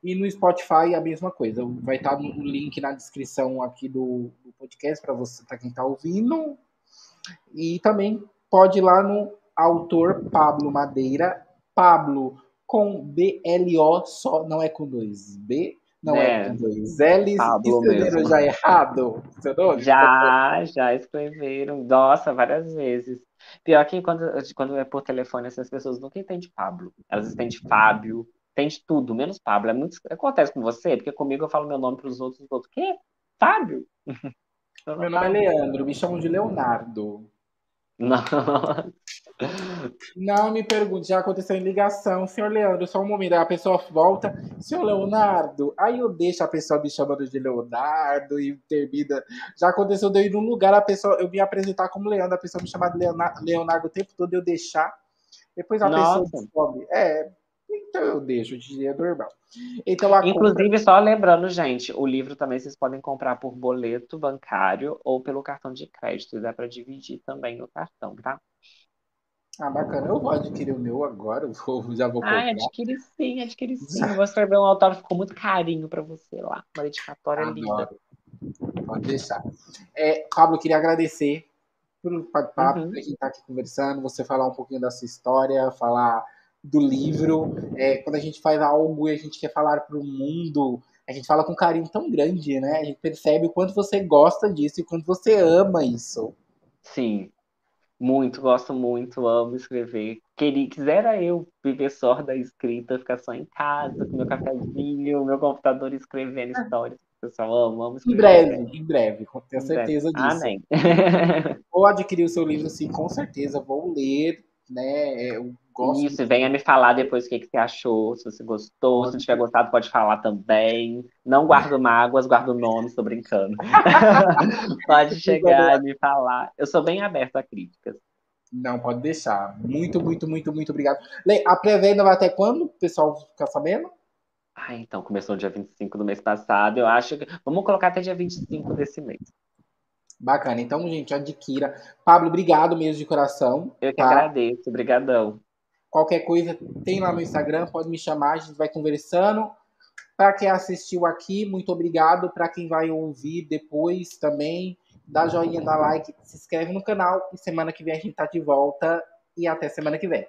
E no Spotify a mesma coisa. Vai estar o link na descrição aqui do, do podcast para você, para quem está ouvindo. E também pode ir lá no autor Pablo Madeira, Pablo com B-L-O só, não é com dois B, não é, É. com dois L's. Pablo Escreveram mesmo. já errado seu nome? Já, já escreveram. Nossa, várias vezes. Pior que quando, quando é por telefone, essas pessoas nunca entendem Pablo. Elas entendem Fábio, entendem tudo, menos Pablo. É muito... Acontece com você, porque comigo eu falo meu nome para os outros, os outros, quê? Fábio? <laughs> Meu nome é Leandro, me chamam de Leonardo. Não. Não me pergunte, já aconteceu em ligação. Senhor Leandro, só um momento. Aí a pessoa volta. Senhor Leonardo, aí eu deixo a pessoa me chamando de Leonardo e termina. Já aconteceu de eu ir num lugar, a pessoa, eu me apresentar como Leandro, a pessoa me chamar de Leonardo, Leonardo o tempo todo, eu deixar. Depois a Nossa. pessoa descobre. É, então eu deixo, de é normal. Então, Inclusive, compra... só lembrando, gente, o livro também vocês podem comprar por boleto bancário ou pelo cartão de crédito. Dá para dividir também no cartão, tá? Ah, bacana. Eu vou adquirir o meu agora, vou, já vou comprar. Ah, adquire sim, adquire sim. Eu vou escrever um autógrafo com muito carinho para você lá. Uma dedicatória Adoro. linda. Pode deixar. É, Pablo, eu queria agradecer por participar, Uhum. por a gente estar aqui conversando, você falar um pouquinho da sua história, falar do livro. É, quando a gente faz algo e a gente quer falar para o mundo, a gente fala com um carinho tão grande, né? A gente percebe o quanto você gosta disso e o quanto você ama isso. Sim, muito, gosto muito, amo escrever. Queria, quisera eu viver só da escrita, ficar só em casa, com meu cafezinho, meu computador escrevendo histórias. Pessoal, amo, amo Em escrever. breve, em breve, tenho Em certeza breve. disso. Amém. Vou adquirir o seu livro, sim, com certeza. Vou ler, né? É, Eu gosto Isso, venha me falar depois o que, que você achou, se você gostou, se não tiver gostado, pode falar também. Não guardo mágoas, guardo nomes, tô brincando. <laughs> pode chegar e me falar. Eu sou bem aberto a críticas. Não, pode deixar. Muito, muito, muito, muito obrigado. Le- A pré-venda vai até quando? O pessoal fica sabendo? Ah, então, começou dia 25 do mês passado, eu acho que... Vamos colocar até dia 25 desse mês. Bacana. Então, gente, adquira. Pablo, obrigado mesmo de coração. Eu que tá? agradeço, brigadão. Qualquer coisa, tem lá no Instagram, pode me chamar, a gente vai conversando. Para quem assistiu aqui, muito obrigado. Para quem vai ouvir depois também, dá joinha, dá like, se inscreve no canal. E semana que vem a gente tá de volta. E até semana que vem.